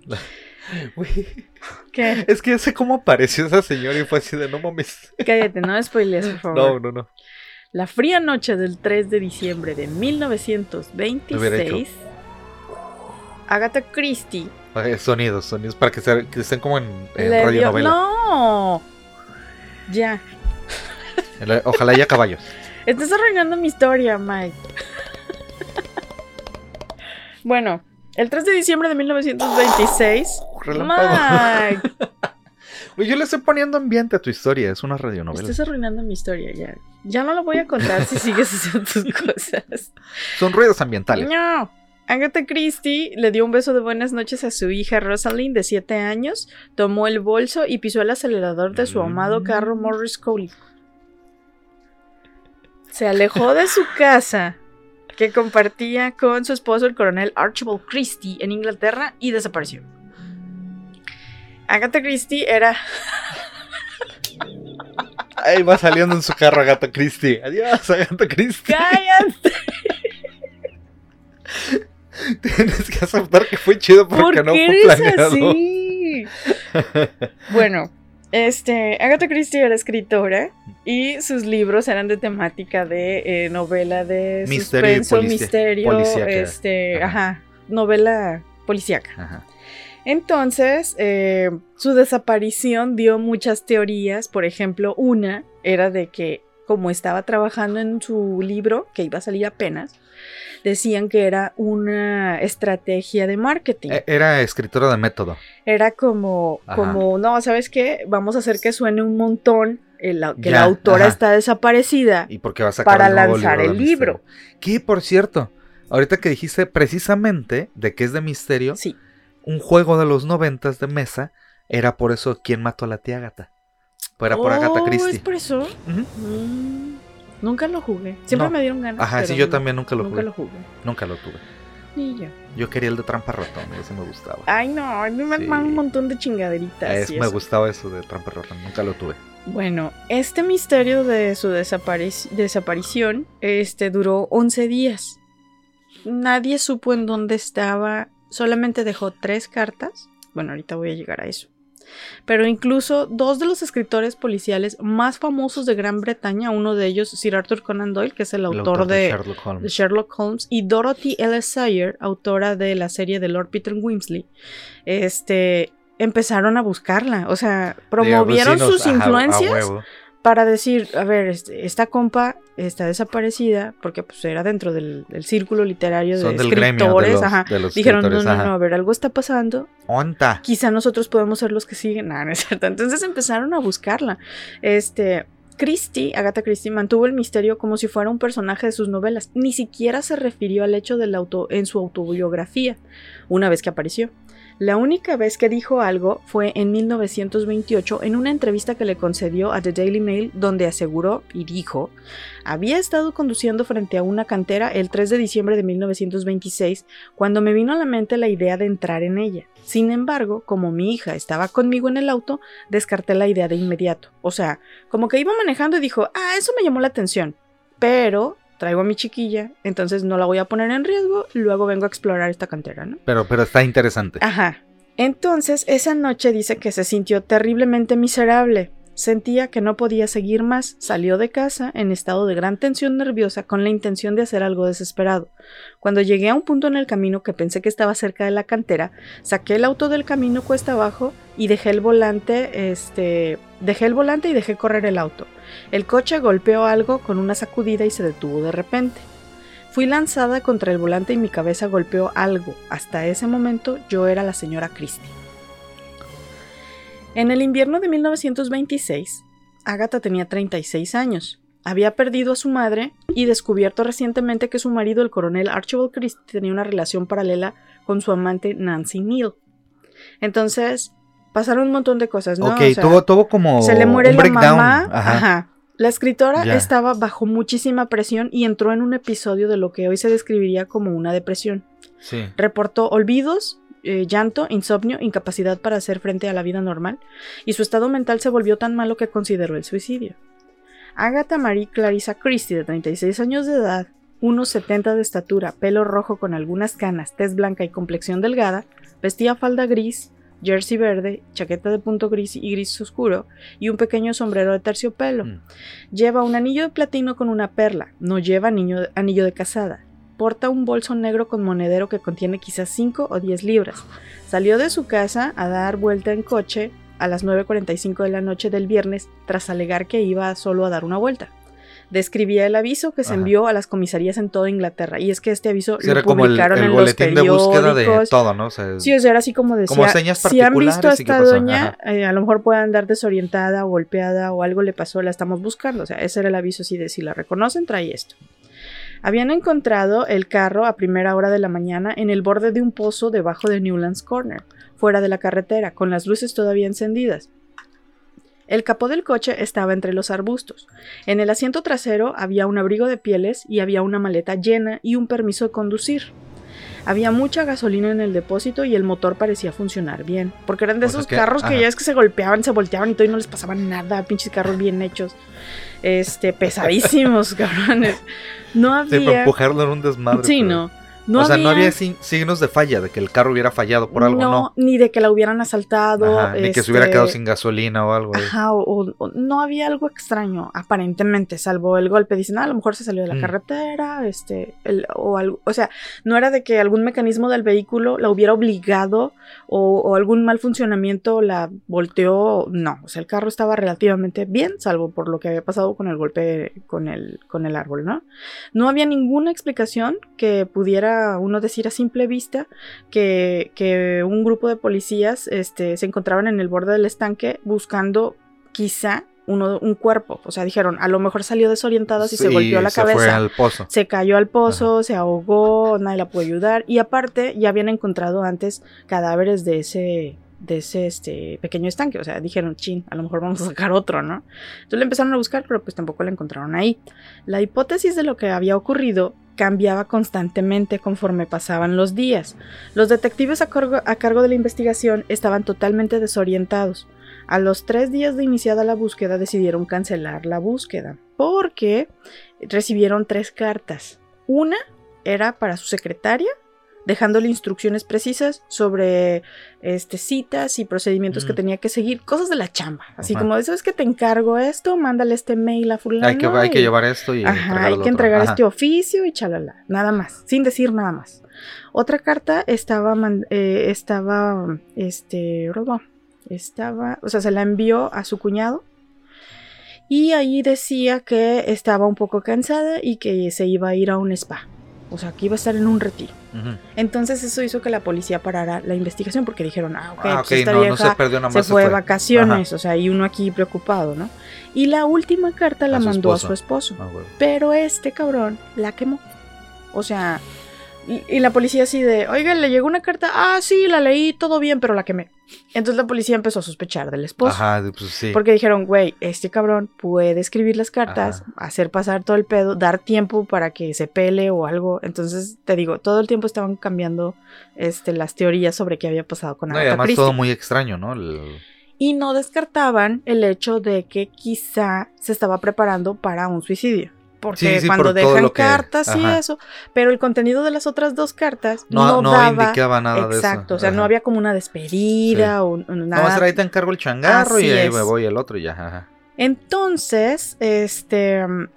La- Güey, Que Es que ya sé cómo apareció esa señora y fue así de no mames. cállate, no spoilees, por favor. No, no, no. La fría noche del 3 de diciembre de Lo hubiera 1926, Agatha Christie Sonidos, sonidos para que, sea- que estén como en, en le dio... radionovela. No, ya. Ojalá haya caballos. Estás arruinando mi historia, Mike. bueno, el 3 de diciembre de 1926, Relámpago. Güey, yo le estoy poniendo ambiente a tu historia, es una radionovela. estás arruinando mi historia ya. Ya no la voy a contar si sigues haciendo tus cosas. Son ruidos ambientales. No. Agatha Christie le dio un beso de buenas noches a su hija Rosalind de 7 años, tomó el bolso y pisó el acelerador de su amado carro Mm. Morris Coley. Se alejó de su casa que compartía con su esposo el coronel Archibald Christie en Inglaterra y desapareció. Agatha Christie era Ahí va saliendo en su carro Agatha Christie. Adiós, Agatha Christie. ¡Cállate! Tienes que aceptar que fue chido porque ¿Por no fue planeado. así? bueno, este, Agatha Christie era escritora y sus libros eran de temática de eh, novela de Misterio suspenso, misterio, este, Ajá. ajá. novela policíaca. Ajá. Entonces, eh, su desaparición dio muchas teorías. Por ejemplo, una era de que, como estaba trabajando en su libro, que iba a salir apenas, decían que era una estrategia de marketing. E- Era escritora de método. Era como, Ajá. como, no, ¿sabes qué? Vamos a hacer que suene un montón el- que la autora ajá. está desaparecida Y porque va a sacar para el lanzar libro el libro. Que por cierto, ahorita que dijiste precisamente de que es de misterio, Sí. Un juego de los noventas de mesa era por eso quién mató a la tía Agatha. Era por Agatha Oh, Christie. ¿Es por eso? Mm, nunca lo jugué. Siempre No. me dieron ganas. Ajá, sí, yo también nunca lo nunca jugué. lo jugué. Nunca lo tuve. Ni yo. Yo quería el de trampa ratón, ese me gustaba. Ay, no, a mí me Sí. un montón de chingaderitas. Es- y me eso. gustaba eso de trampa ratón, nunca lo tuve. Bueno, este misterio de su desapari- desaparición este, duró 11 días. Nadie supo en dónde estaba, solamente dejó tres cartas. Bueno, ahorita voy a llegar a eso. Pero incluso dos de los escritores policiales más famosos de Gran Bretaña, uno de ellos Sir Arthur Conan Doyle, que es el El autor, de, Sherlock Holmes. de Sherlock Holmes, y Dorothy L. Sayre, autora de la serie de Lord Peter Wimsley, este, empezaron a buscarla. O sea, promovieron Digo, pues sus ajá, a influencias. Para decir, a ver, este, esta compa está desaparecida porque pues era dentro del, del círculo literario de Son escritores, los, ajá. de los Dijeron, no, escritores, no, ajá. no, a ver, algo está pasando. Onta. Quizá nosotros podemos ser los que siguen. No, no es cierto. Entonces empezaron a buscarla. Este, Christie, Agatha Christie, mantuvo el misterio como si fuera un personaje de sus novelas. Ni siquiera se refirió al hecho del auto en su autobiografía, una vez que apareció. La única vez que dijo algo fue en 1928 en una entrevista que le concedió a The Daily Mail donde aseguró y dijo, había estado conduciendo frente a una cantera el 3 de diciembre de 1926 cuando me vino a la mente la idea de entrar en ella. Sin embargo, como mi hija estaba conmigo en el auto, descarté la idea de inmediato. O sea, como que iba manejando y dijo, ah, eso me llamó la atención. Pero traigo a mi chiquilla, entonces no la voy a poner en riesgo, luego vengo a explorar esta cantera, ¿no? Pero, pero está interesante. Ajá. Entonces, esa noche dice que se sintió terriblemente miserable. Sentía que no podía seguir más, salió de casa en estado de gran tensión nerviosa con la intención de hacer algo desesperado. Cuando llegué a un punto en el camino que pensé que estaba cerca de la cantera, saqué el auto del camino cuesta abajo y dejé el volante, este, dejé el volante y dejé correr el auto. El coche golpeó algo con una sacudida y se detuvo de repente. Fui lanzada contra el volante y mi cabeza golpeó algo. Hasta ese momento yo era la señora Christie. En el invierno de 1926, Agatha tenía 36 años. Había perdido a su madre y descubierto recientemente que su marido, el coronel Archibald Christie, tenía una relación paralela con su amante Nancy Neal. Entonces, pasaron un montón de cosas, ¿no? Ok, tuvo, como. Se le muere la mamá. Ajá. La escritora estaba bajo muchísima presión y entró en un episodio de lo que hoy se describiría como una depresión. Sí. Reportó olvidos, eh, llanto, insomnio, incapacidad para hacer frente a la vida normal, y su estado mental se volvió tan malo que consideró el suicidio. Agatha Marie Clarissa Christie, de 36 años de edad, 1,70 de estatura, pelo rojo con algunas canas, tez blanca y complexión delgada, vestía falda gris, jersey verde, chaqueta de punto gris y gris oscuro y un pequeño sombrero de terciopelo. Mm. Lleva un anillo de platino con una perla, no lleva anillo de casada porta un bolso negro con monedero que contiene quizás 5 o 10 libras. Salió de su casa a dar vuelta en coche a las 9.45 de la noche del viernes tras alegar que iba solo a dar una vuelta. Describía el aviso que se envió a las comisarías en toda Inglaterra. Y es que este aviso lo publicaron en los periódicos. de búsqueda de todo, ¿no? sí, o sea, era así como decía. si han visto a esta doña, eh, a lo mejor puede andar desorientada o golpeada o algo le pasó, la estamos buscando. O sea, ese era el aviso así de si la reconocen, trae esto. Habían encontrado el carro a primera hora de la mañana en el borde de un pozo debajo de Newlands Corner, fuera de la carretera, con las luces todavía encendidas. El capó del coche estaba entre los arbustos. En el asiento trasero había un abrigo de pieles y había una maleta llena y un permiso de conducir. Había mucha gasolina en el depósito y el motor parecía funcionar bien. Porque eran de esos carros que ya es que se golpeaban, se volteaban y todo y no les pasaba nada. Pinches carros bien hechos. Este, pesadísimos, cabrones. No había. Sí, para empujarlo en un desmadre. Sí, no o sea, no había signos de falla, de que el carro hubiera fallado por algo, ¿no? ni de que la hubieran asaltado. ni que se hubiera quedado este, sin gasolina o algo. Ajá, o, no había algo extraño, aparentemente, salvo el golpe. Dicen, ah, a lo mejor se salió de la mm. carretera, este, o algo. O sea, no era de que algún mecanismo del vehículo la hubiera obligado o, algún mal funcionamiento la volteó. No, o sea, el carro estaba relativamente bien, salvo por lo que había pasado con el golpe con el, con el árbol, ¿no? No había ninguna explicación que pudiera uno decir a simple vista que, un grupo de policías este, se encontraban en el borde del estanque buscando quizá uno, un cuerpo. O sea, dijeron, a lo mejor salió desorientada y se golpeó la cabeza. Fue al pozo. Se cayó al pozo, se ahogó, nadie la pudo ayudar. Y aparte, ya habían encontrado antes cadáveres de ese de ese este, pequeño estanque. O sea, dijeron, chin, a lo mejor vamos a sacar otro, ¿no? Entonces le empezaron a buscar, pero pues tampoco la encontraron ahí. La hipótesis de lo que había ocurrido cambiaba constantemente conforme pasaban los días. Los detectives a cargo, de la investigación estaban totalmente desorientados. A los tres días de iniciada la búsqueda decidieron cancelar la búsqueda porque recibieron tres cartas. Una era para su secretaria dejándole instrucciones precisas sobre este, citas y procedimientos que tenía que seguir, cosas de la chamba. Así como, ¿sabes que te encargo esto? Mándale este mail a fulano. Hay que, hay que llevar esto y hay que entregar este oficio y chalala. Nada más, sin decir nada más. Otra carta estaba, eh, estaba, este, estaba, o sea, se la envió a su cuñado y ahí decía que estaba un poco cansada y que se iba a ir a un spa. O sea, que iba a estar en un retiro. Entonces eso hizo que la policía parara la investigación porque dijeron, ah, ok, ah, pues esta vieja se, perdió, se, fue de vacaciones, o sea, y uno aquí preocupado, ¿no? Y la última carta la mandó a su esposo. Ah, pero este cabrón la quemó. O sea, y, la policía así de, oiga, le llegó una carta, ah, sí, la leí, todo bien, pero la quemé. Entonces la policía empezó a sospechar del esposo. Ajá, pues sí. Porque dijeron, güey, este cabrón puede escribir las cartas, hacer pasar todo el pedo, dar tiempo para que se pele o algo. Entonces, te digo, todo el tiempo estaban cambiando este, las teorías sobre qué había pasado con no, y además todo muy extraño, ¿no? Y no descartaban el hecho de que quizá se estaba preparando para un suicidio. Porque Sí, sí, cuando por dejan que- cartas y eso, pero el contenido de las otras dos cartas no, No, no, daba indicaba nada de eso. exacto, o sea, no había como una despedida o, o No, nada. ahí te encargo el changarro Así y ahí es. me voy el otro y ya. Ajá. Entonces, este mm,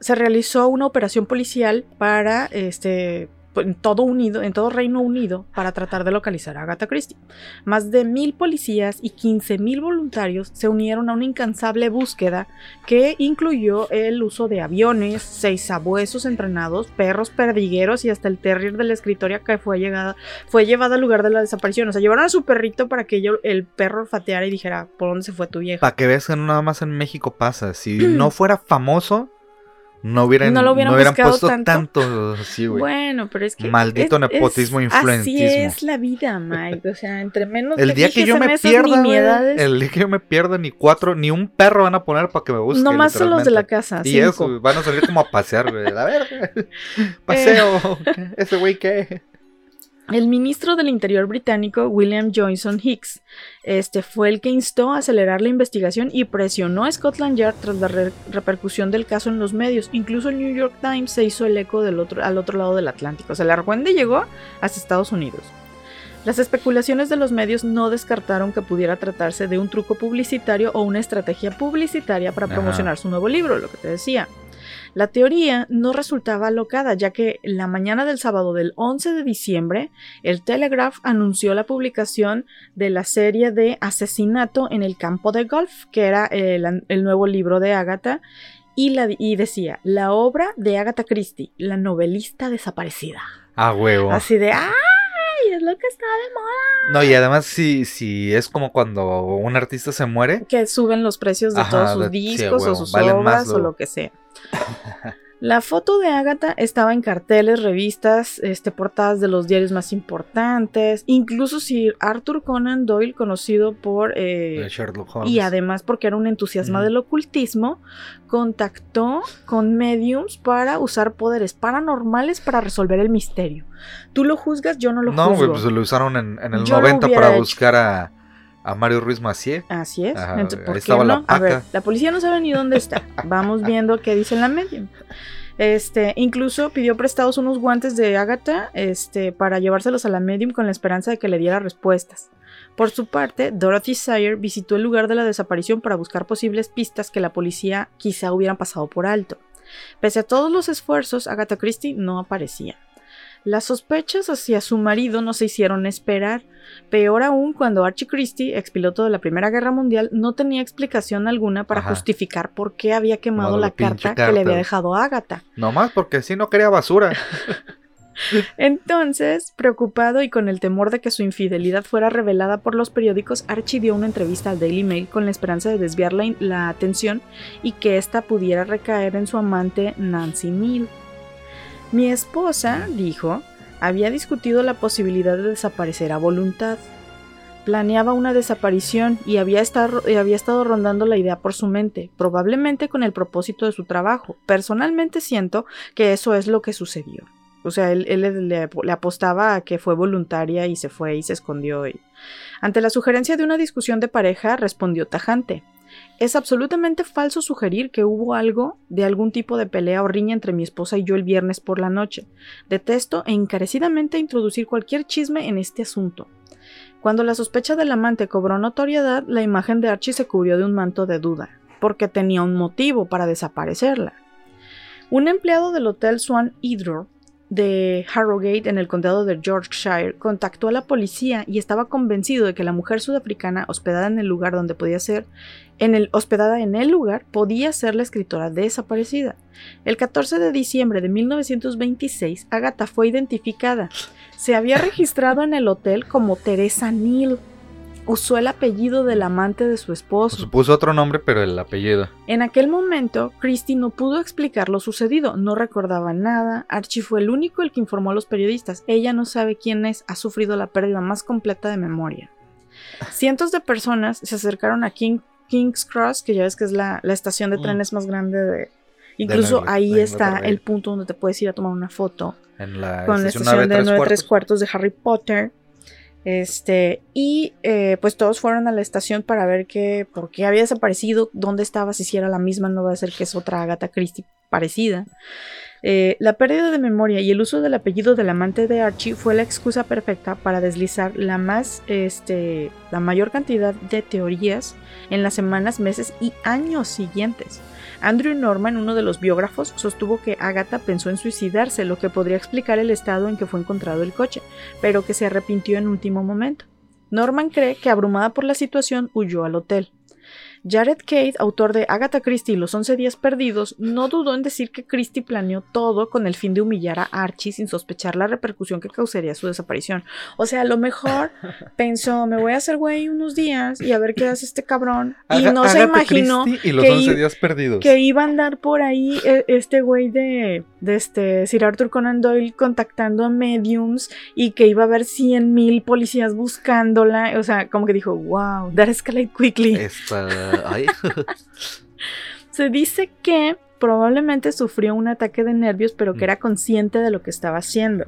se realizó una operación policial para este en todo unido, en todo Reino Unido, para tratar de localizar a Agatha Christie. Más de mil policías y 15 mil voluntarios se unieron a una incansable búsqueda que incluyó el uso de aviones, seis sabuesos entrenados, perros perdigueros y hasta el terrier de la escritoria que fue llegada, fue llevada al lugar de la desaparición. O sea, llevaron a su perrito para que ello- el perro olfateara y dijera, ¿por dónde se fue tu vieja? Para que veas que no nada más en México pasa. Si no fuera famoso, no hubieran, No lo hubieran buscado puesto tanto. tanto. Sí, güey. Bueno, pero es que. Maldito es- nepotismo, es- influentismo. Así es la vida, Mike. O sea, entre menos. el día que yo me pierda, el día que yo me pierda, ni cuatro, ni un perro van a poner para que me busque. Nomás son los de la casa. Y cinco. eso, van a salir como a pasear, güey. A ver, paseo. ¿qué? ¿Ese güey qué? El ministro del Interior británico, William Johnson Hicks, este, fue el que instó a acelerar la investigación y presionó a Scotland Yard tras la re- repercusión del caso en los medios. Incluso el New York Times se hizo el eco del otro, al otro lado del Atlántico. O sea, el argüende llegó hasta Estados Unidos. Las especulaciones de los medios no descartaron que pudiera tratarse de un truco publicitario o una estrategia publicitaria para Ajá. promocionar su nuevo libro, lo que te decía. La teoría no resultaba alocada, ya que la mañana del sábado del 11 de diciembre, el Telegraph anunció la publicación de la serie de Asesinato en el campo de golf, que era el, el nuevo libro de Agatha, y, la, y decía, la obra de Agatha Christie, la novelista desaparecida. A huevo. Así de, ¡ay! Es lo que está de moda. No, y además, si, si es como cuando un artista se muere. Que suben los precios de Ajá, todos sus sí, discos o sus valen obras más o lo que sea. La foto de Agatha estaba en carteles, revistas, este, portadas de los diarios más importantes, incluso Sir Arthur Conan Doyle, conocido por... eh, Sherlock Holmes. y además porque era un entusiasma del ocultismo, contactó con mediums para usar poderes paranormales para resolver el misterio. Tú lo juzgas, yo no lo No, güey, juzgo. pues lo usaron en, en el Yo lo 90 hubiera para hecho. buscar a, a Mario Ruiz Macié. Así es. Ajá, Entonces, ahí ¿por qué estaba la no? A ver, la policía no sabe ni dónde está. Vamos viendo qué dice la medium. Este, incluso pidió prestados unos guantes de Agatha, este, para llevárselos a la medium con la esperanza de que le diera respuestas. Por su parte, Dorothy Sayer visitó el lugar de la desaparición para buscar posibles pistas que la policía quizá hubieran pasado por alto. Pese a todos los esfuerzos, Agatha Christie no aparecía. Las sospechas hacia su marido no se hicieron esperar. Peor aún cuando Archie Christie, expiloto de la Primera Guerra Mundial, no tenía explicación alguna para Ajá. justificar por qué había quemado la carta, que le había dejado a Agatha. Nomás porque si no quería basura. Entonces, preocupado y con el temor de que su infidelidad fuera revelada por los periódicos, Archie dio una entrevista al Daily Mail con la esperanza de desviar la, la atención y que ésta pudiera recaer en su amante Nancy Neal. Mi esposa, dijo, había discutido la posibilidad de desaparecer a voluntad. Planeaba una desaparición y había estado, y había estado rondando la idea por su mente, probablemente con el propósito de su trabajo. Personalmente siento que eso es lo que sucedió. O sea, él, le, apostaba a que fue voluntaria y se fue y se escondió. Ante la sugerencia de una discusión de pareja, respondió tajante. Es absolutamente falso sugerir que hubo algo de algún tipo de pelea o riña entre mi esposa y yo el viernes por la noche. Detesto e encarecidamente introducir cualquier chisme en este asunto. Cuando la sospecha del amante cobró notoriedad, la imagen de Archie se cubrió de un manto de duda, porque tenía un motivo para desaparecerla. Un empleado del Hotel Swan Hydro de Harrogate en el condado de Yorkshire contactó a la policía y estaba convencido de que la mujer sudafricana hospedada en el lugar donde podía ser en el hospedada en el lugar podía ser la escritora desaparecida. El 14 de diciembre de 1926, Agatha fue identificada. Se había registrado en el hotel como Teresa Neal. Usó el apellido del amante de su esposo. Pues puso otro nombre, pero el apellido. En aquel momento, Christie no pudo explicar lo sucedido, no recordaba nada. Archie fue el único el que informó a los periodistas. Ella no sabe quién es, ha sufrido la pérdida más completa de memoria. Cientos de personas se acercaron a King- King's Cross, que ya ves que es la, la estación de Mm. trenes más grande de. Incluso ahí de está el punto donde te puedes ir a tomar una foto En la con la estación de 9 9 3 cuartos de Harry Potter. Este, y eh, pues todos fueron a la estación para ver qué, por qué había desaparecido, dónde estaba, si era la misma, no va a ser que es otra Agatha Christie parecida. Eh, la pérdida de memoria y el uso del apellido del amante de Archie fue la excusa perfecta para deslizar la más, este, la mayor cantidad de teorías en las semanas, meses y años siguientes. Andrew Norman, uno de los biógrafos, sostuvo que Agatha pensó en suicidarse, lo que podría explicar el estado en que fue encontrado el coche, pero que se arrepintió en último momento. Norman cree que abrumada por la situación huyó al hotel. Jared Cade, autor de Agatha Christie y los 11 días perdidos, no dudó en decir que Christie planeó todo con el fin de humillar a Archie sin sospechar la repercusión que causaría su desaparición. O sea, a lo mejor pensó, me voy a hacer güey unos días y a ver qué hace este cabrón. Y no se imaginó y los que 11 i- días perdidos. que iba a andar por ahí eh, este güey de, de este Sir Arthur Conan Doyle contactando a mediums y que iba a haber 100 mil policías buscándola. O sea, como que dijo, wow, that escalate quickly. Esta... Se dice que probablemente sufrió un ataque de nervios, pero que Mm. era consciente de lo que estaba haciendo.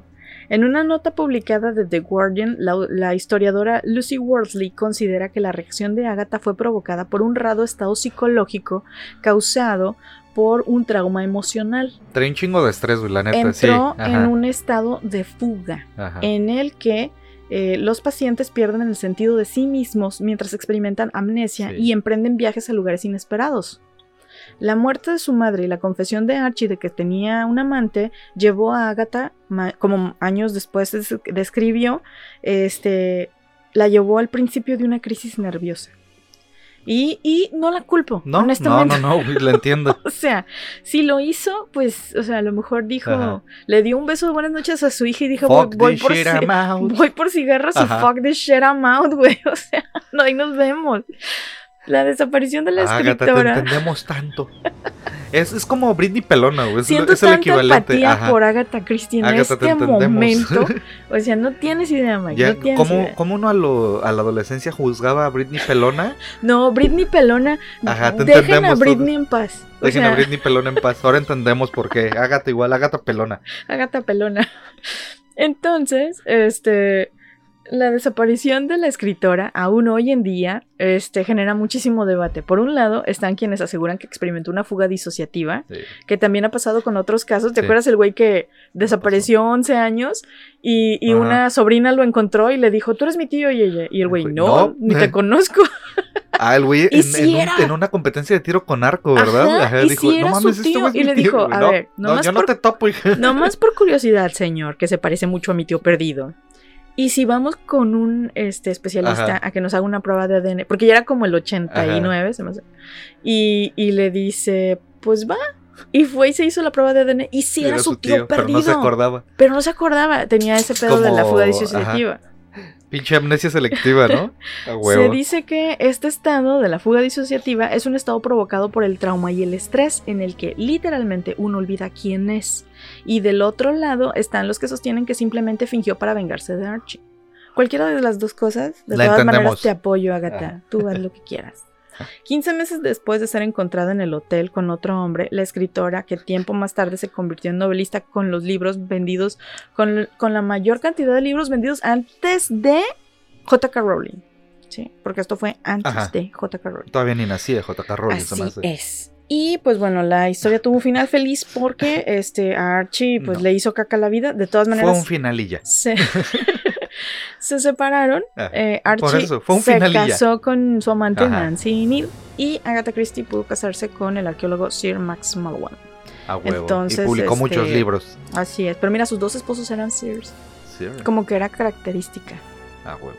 En una nota publicada de The Guardian, la, la historiadora Lucy Worsley considera que la reacción de Agatha fue provocada por un raro estado psicológico causado por un trauma emocional. Trae un chingo de estrés, la neta. Entró en un estado de fuga ajá. en el que eh, los pacientes pierden el sentido de sí mismos mientras experimentan amnesia Sí. y emprenden viajes a lugares inesperados. La muerte de su madre y la confesión de Archie de que tenía un amante llevó a Agatha, como años después des- describió, este, la llevó al principio de una crisis nerviosa. Y, y no la culpo, No, no, honestamente. no, no, güey, la entiendo. O sea, si lo hizo, pues, o sea, a lo mejor dijo, Ajá. le dio un beso de buenas noches a su hija y dijo, Fuck voy, voy por, shit, voy por cigarros Ajá. y fuck this shit I'm out, güey. O sea, no, ahí nos vemos. La desaparición de la Agatha, te escritora. entendemos tanto. Es, es como Britney Pelona, güey. Es, Siento es el equivalente. empatía Ajá. por Agatha Christie en Agatha, te este momento. O sea, no tienes idea, Mike. Ya, no tienes ¿cómo, idea. cómo uno a, lo- a la adolescencia juzgaba a Britney Pelona? No, Britney Pelona. Ajá, te dejen a Britney en paz. O Dejen sea, a Britney Pelona en paz. Ahora entendemos por qué. Agatha igual, Agatha Pelona. Agatha Pelona. Entonces, este, la desaparición de la escritora, aún hoy en día, este, genera muchísimo debate. Por un lado, están quienes aseguran que experimentó una fuga disociativa, Sí. que también ha pasado con otros casos. ¿Te Sí. acuerdas el güey que desapareció 11 años y, una sobrina lo encontró y le dijo, tú eres mi tío y ella? Y el güey, no, no. ni te conozco. Ah, el güey en, en una competencia de tiro con arco, ¿verdad? Ajá, y sí era su este tío". Y le dijo. "A no, ver, no, yo por- no te topo, hija. Nomás por curiosidad, señor, que se parece mucho a mi tío perdido. Y si vamos con un este, especialista Ajá. a que nos haga una prueba de ADN, porque ya era como el 89, se me hace, y, y le dice, pues va. Y fue y se hizo la prueba de ADN. Y sí era, su tío, pero perdido. no se acordaba. Pero no se acordaba. Tenía ese pedo de la fuga disociativa. Pinche amnesia selectiva, ¿no? A Se dice que este estado de la fuga disociativa es un estado provocado por el trauma y el estrés en el que literalmente uno olvida quién es. Y del otro lado están los que sostienen que simplemente fingió para vengarse de Archie. Cualquiera de las dos cosas, de La todas maneras te apoyo, Agatha. Ajá. Tú haz lo que quieras. 15 meses después de ser encontrada en el hotel con otro hombre, la escritora, que tiempo más tarde se convirtió en novelista con los libros vendidos, con, con la mayor cantidad de libros vendidos antes de J.K. Rowling. Sí, porque esto fue antes Ajá. de J.K. Rowling. Todavía ni nací de J.K. Rowling, Así hace. es. Y pues bueno, la historia tuvo un final feliz porque este a Archie pues No. le hizo caca la vida. De todas Fue maneras, un final y ya. se, se separaron. Ajá. Eh, Por Archie eso, fue un se casó con su amante Ajá. Nancy Neal y Agatha Christie pudo casarse con el arqueólogo Sir Max Malone. A huevo. Entonces, y publicó este, muchos libros. Así es. Pero mira, sus dos esposos eran Sears. Sí, Como que era característica. a huevo.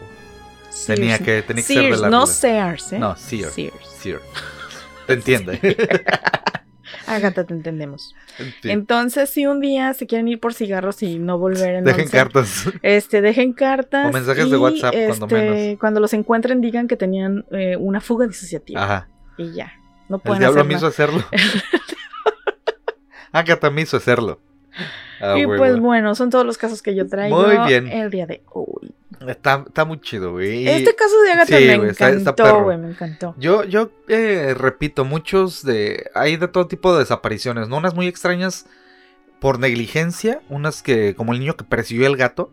Sears. Tenía que, tenía que ser de Sears, la no. Sears, ¿eh? No, Sears. Sears. Sears. Te entiende. Agatha, te entendemos. Sí. Entonces, si un día se quieren ir por cigarros y no volver en Dejen once, cartas. Este, dejen cartas. O mensajes de WhatsApp, cuando este, menos. Cuando los encuentren, digan que tenían eh, una fuga disociativa. Ajá. Y ya. No El pueden diablo hacer me hizo hacerlo. Agatha me hizo hacerlo. A y pues bueno, son todos los casos que yo traigo Muy bien. el día de hoy. Está, está muy chido, güey. Este caso de Agatha sí, me güey, está- está encantó, perro. güey, me encantó. Yo, yo eh, repito, muchos de. Hay de todo tipo de desapariciones, ¿no? Unas muy extrañas por negligencia, unas que, como el niño que persiguió el gato.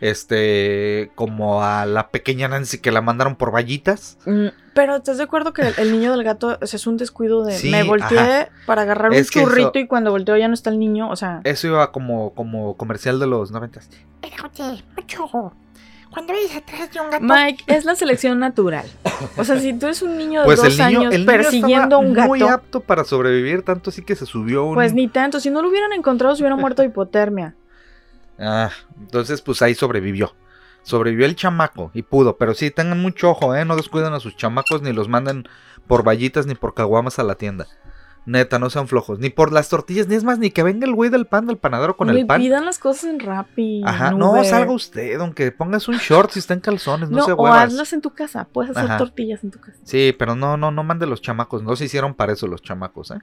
Este, como a la pequeña Nancy que la mandaron por vallitas. Mm, Pero ¿estás de acuerdo que el, el niño del gato o sea, es un descuido de Sí, me volteé ajá. para agarrar Es un eso- churrito y cuando volteo ya no está el niño? O sea, Eso iba como, como comercial de los noventas. Mucho. Cuando atrás de un gato, Mike, es la selección natural. O sea, si tú eres un niño de Pues dos el niño, años el niño persiguiendo un estaba muy gato, apto para sobrevivir, tanto así que se subió un... pues ni tanto. Si no lo hubieran encontrado, se hubiera muerto de hipotermia. Ah, entonces pues ahí sobrevivió. Sobrevivió el chamaco y pudo, pero sí, tengan mucho ojo, ¿eh? No descuiden a sus chamacos ni los manden por vallitas ni por caguamas a la tienda. Neta, no sean flojos. Ni por las tortillas, ni es más, ni que venga el güey del pan del panadero con el pan. pidan las cosas en Rappi. Ajá, en no, salga usted, aunque pongas un short si está en calzones, no, No, se o huevas. hazlas en tu casa. Puedes hacer Ajá. tortillas en tu casa. Sí, pero no, no, no mande los chamacos. No se hicieron para eso los chamacos, ¿eh?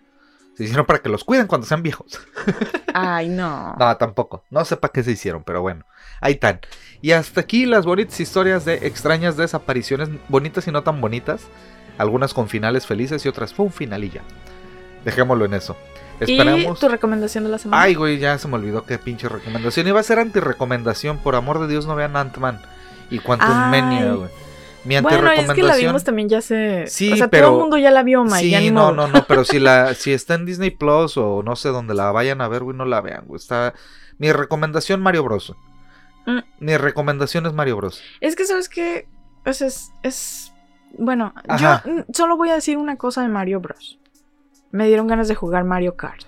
Se hicieron para que los cuiden cuando sean viejos. Ay, no. No, tampoco. No sé para qué se hicieron, pero bueno. Ahí están. Y hasta aquí las bonitas historias de extrañas desapariciones, bonitas y no tan bonitas. Algunas con finales felices y otras fue un final y ya. Dejémoslo en eso. ¿Y Esperamos. tu recomendación de la semana? Ay, güey, ya se me olvidó qué pinche recomendación. Iba a ser antirecomendación. Por amor de Dios, no vean Ant-Man y Quantum. Mania, güey. Mi bueno, es que la vimos también ya se... Sí, o sea, pero- todo el mundo ya la vio, Mike. ya Sí, ni no, modo. no, no, pero si la, si está en Disney Plus o no sé dónde la vayan a ver, güey, no la vean, güey. Está. Mi recomendación Mario Bros. Mm. Mi recomendación es Mario Bros. Es que, ¿sabes qué? Es... es- Bueno, Ajá. yo solo voy a decir una cosa de Mario Bros. Me dieron ganas de jugar Mario Kart.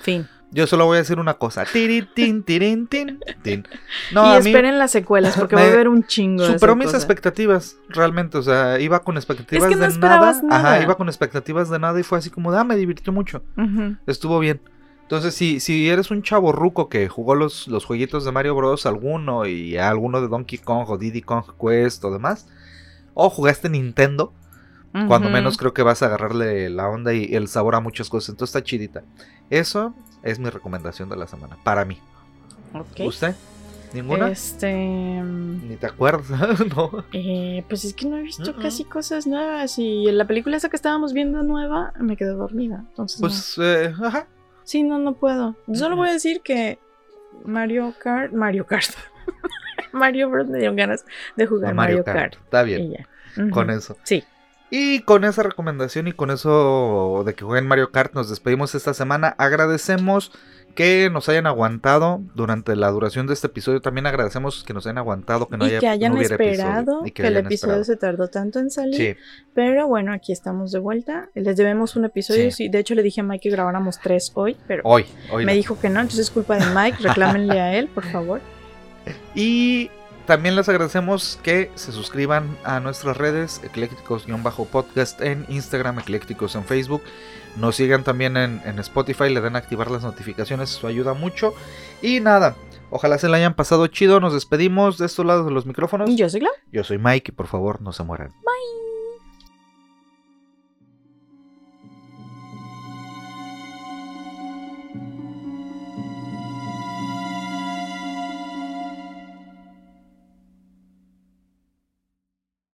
Fin. Yo solo voy a decir una cosa. Tiri, tin, tirin, tin, tin. No, y mí esperen las secuelas porque va a haber un chingo superó mis expectativas, realmente. O sea, iba con expectativas Es que no de nada. nada. Ajá, iba con expectativas de nada y fue así como, ah, me divirtió mucho. Estuvo bien. Entonces, si, si eres un chavo ruco que jugó los, los jueguitos de Mario Bros. alguno y alguno de Donkey Kong o Diddy Kong Quest o demás, o jugaste Nintendo, cuando menos creo que vas a agarrarle la onda y el sabor a muchas cosas. Entonces está chidita. Eso es mi recomendación de la semana, para mí. Ok. ¿Usted? ¿Ninguna? Este... Ni te acuerdas, ¿no? eh, pues es que no he visto casi cosas nuevas y la película esa que estábamos viendo nueva me quedé dormida. Entonces, no. Pues, eh, ajá. Sí, no, no puedo. Solo voy a decir que Mario Kart, Mario Kart. Mario Bros me dieron ganas de jugar a Mario, Kart. Está Y bien, con eso. Sí. Y con esa recomendación y con eso de que jueguen Mario Kart, nos despedimos esta semana. Agradecemos que nos hayan aguantado durante la duración de este episodio. También agradecemos que nos hayan aguantado, que no y haya que hayan no hubiera episodio, esperado y que, el hayan episodio esperado. se tardó tanto en salir. Sí, Pero bueno, aquí estamos de vuelta. Les debemos un episodio. Sí. Sí, de hecho, le dije a Mike que grabáramos tres hoy, pero hoy, hoy. me no. dijo que no. Entonces es culpa de Mike. Reclámenle a él, por favor. Y también les agradecemos que se suscriban a nuestras redes, eclécticos-podcast en Instagram, eclécticos en Facebook. Nos sigan también en, en Spotify, le den a activar las notificaciones, eso ayuda mucho. Y nada, ojalá se la hayan pasado chido. Nos despedimos de estos lados de los micrófonos. Yo soy Clau. Yo soy Mike y por favor no se mueran. Bye.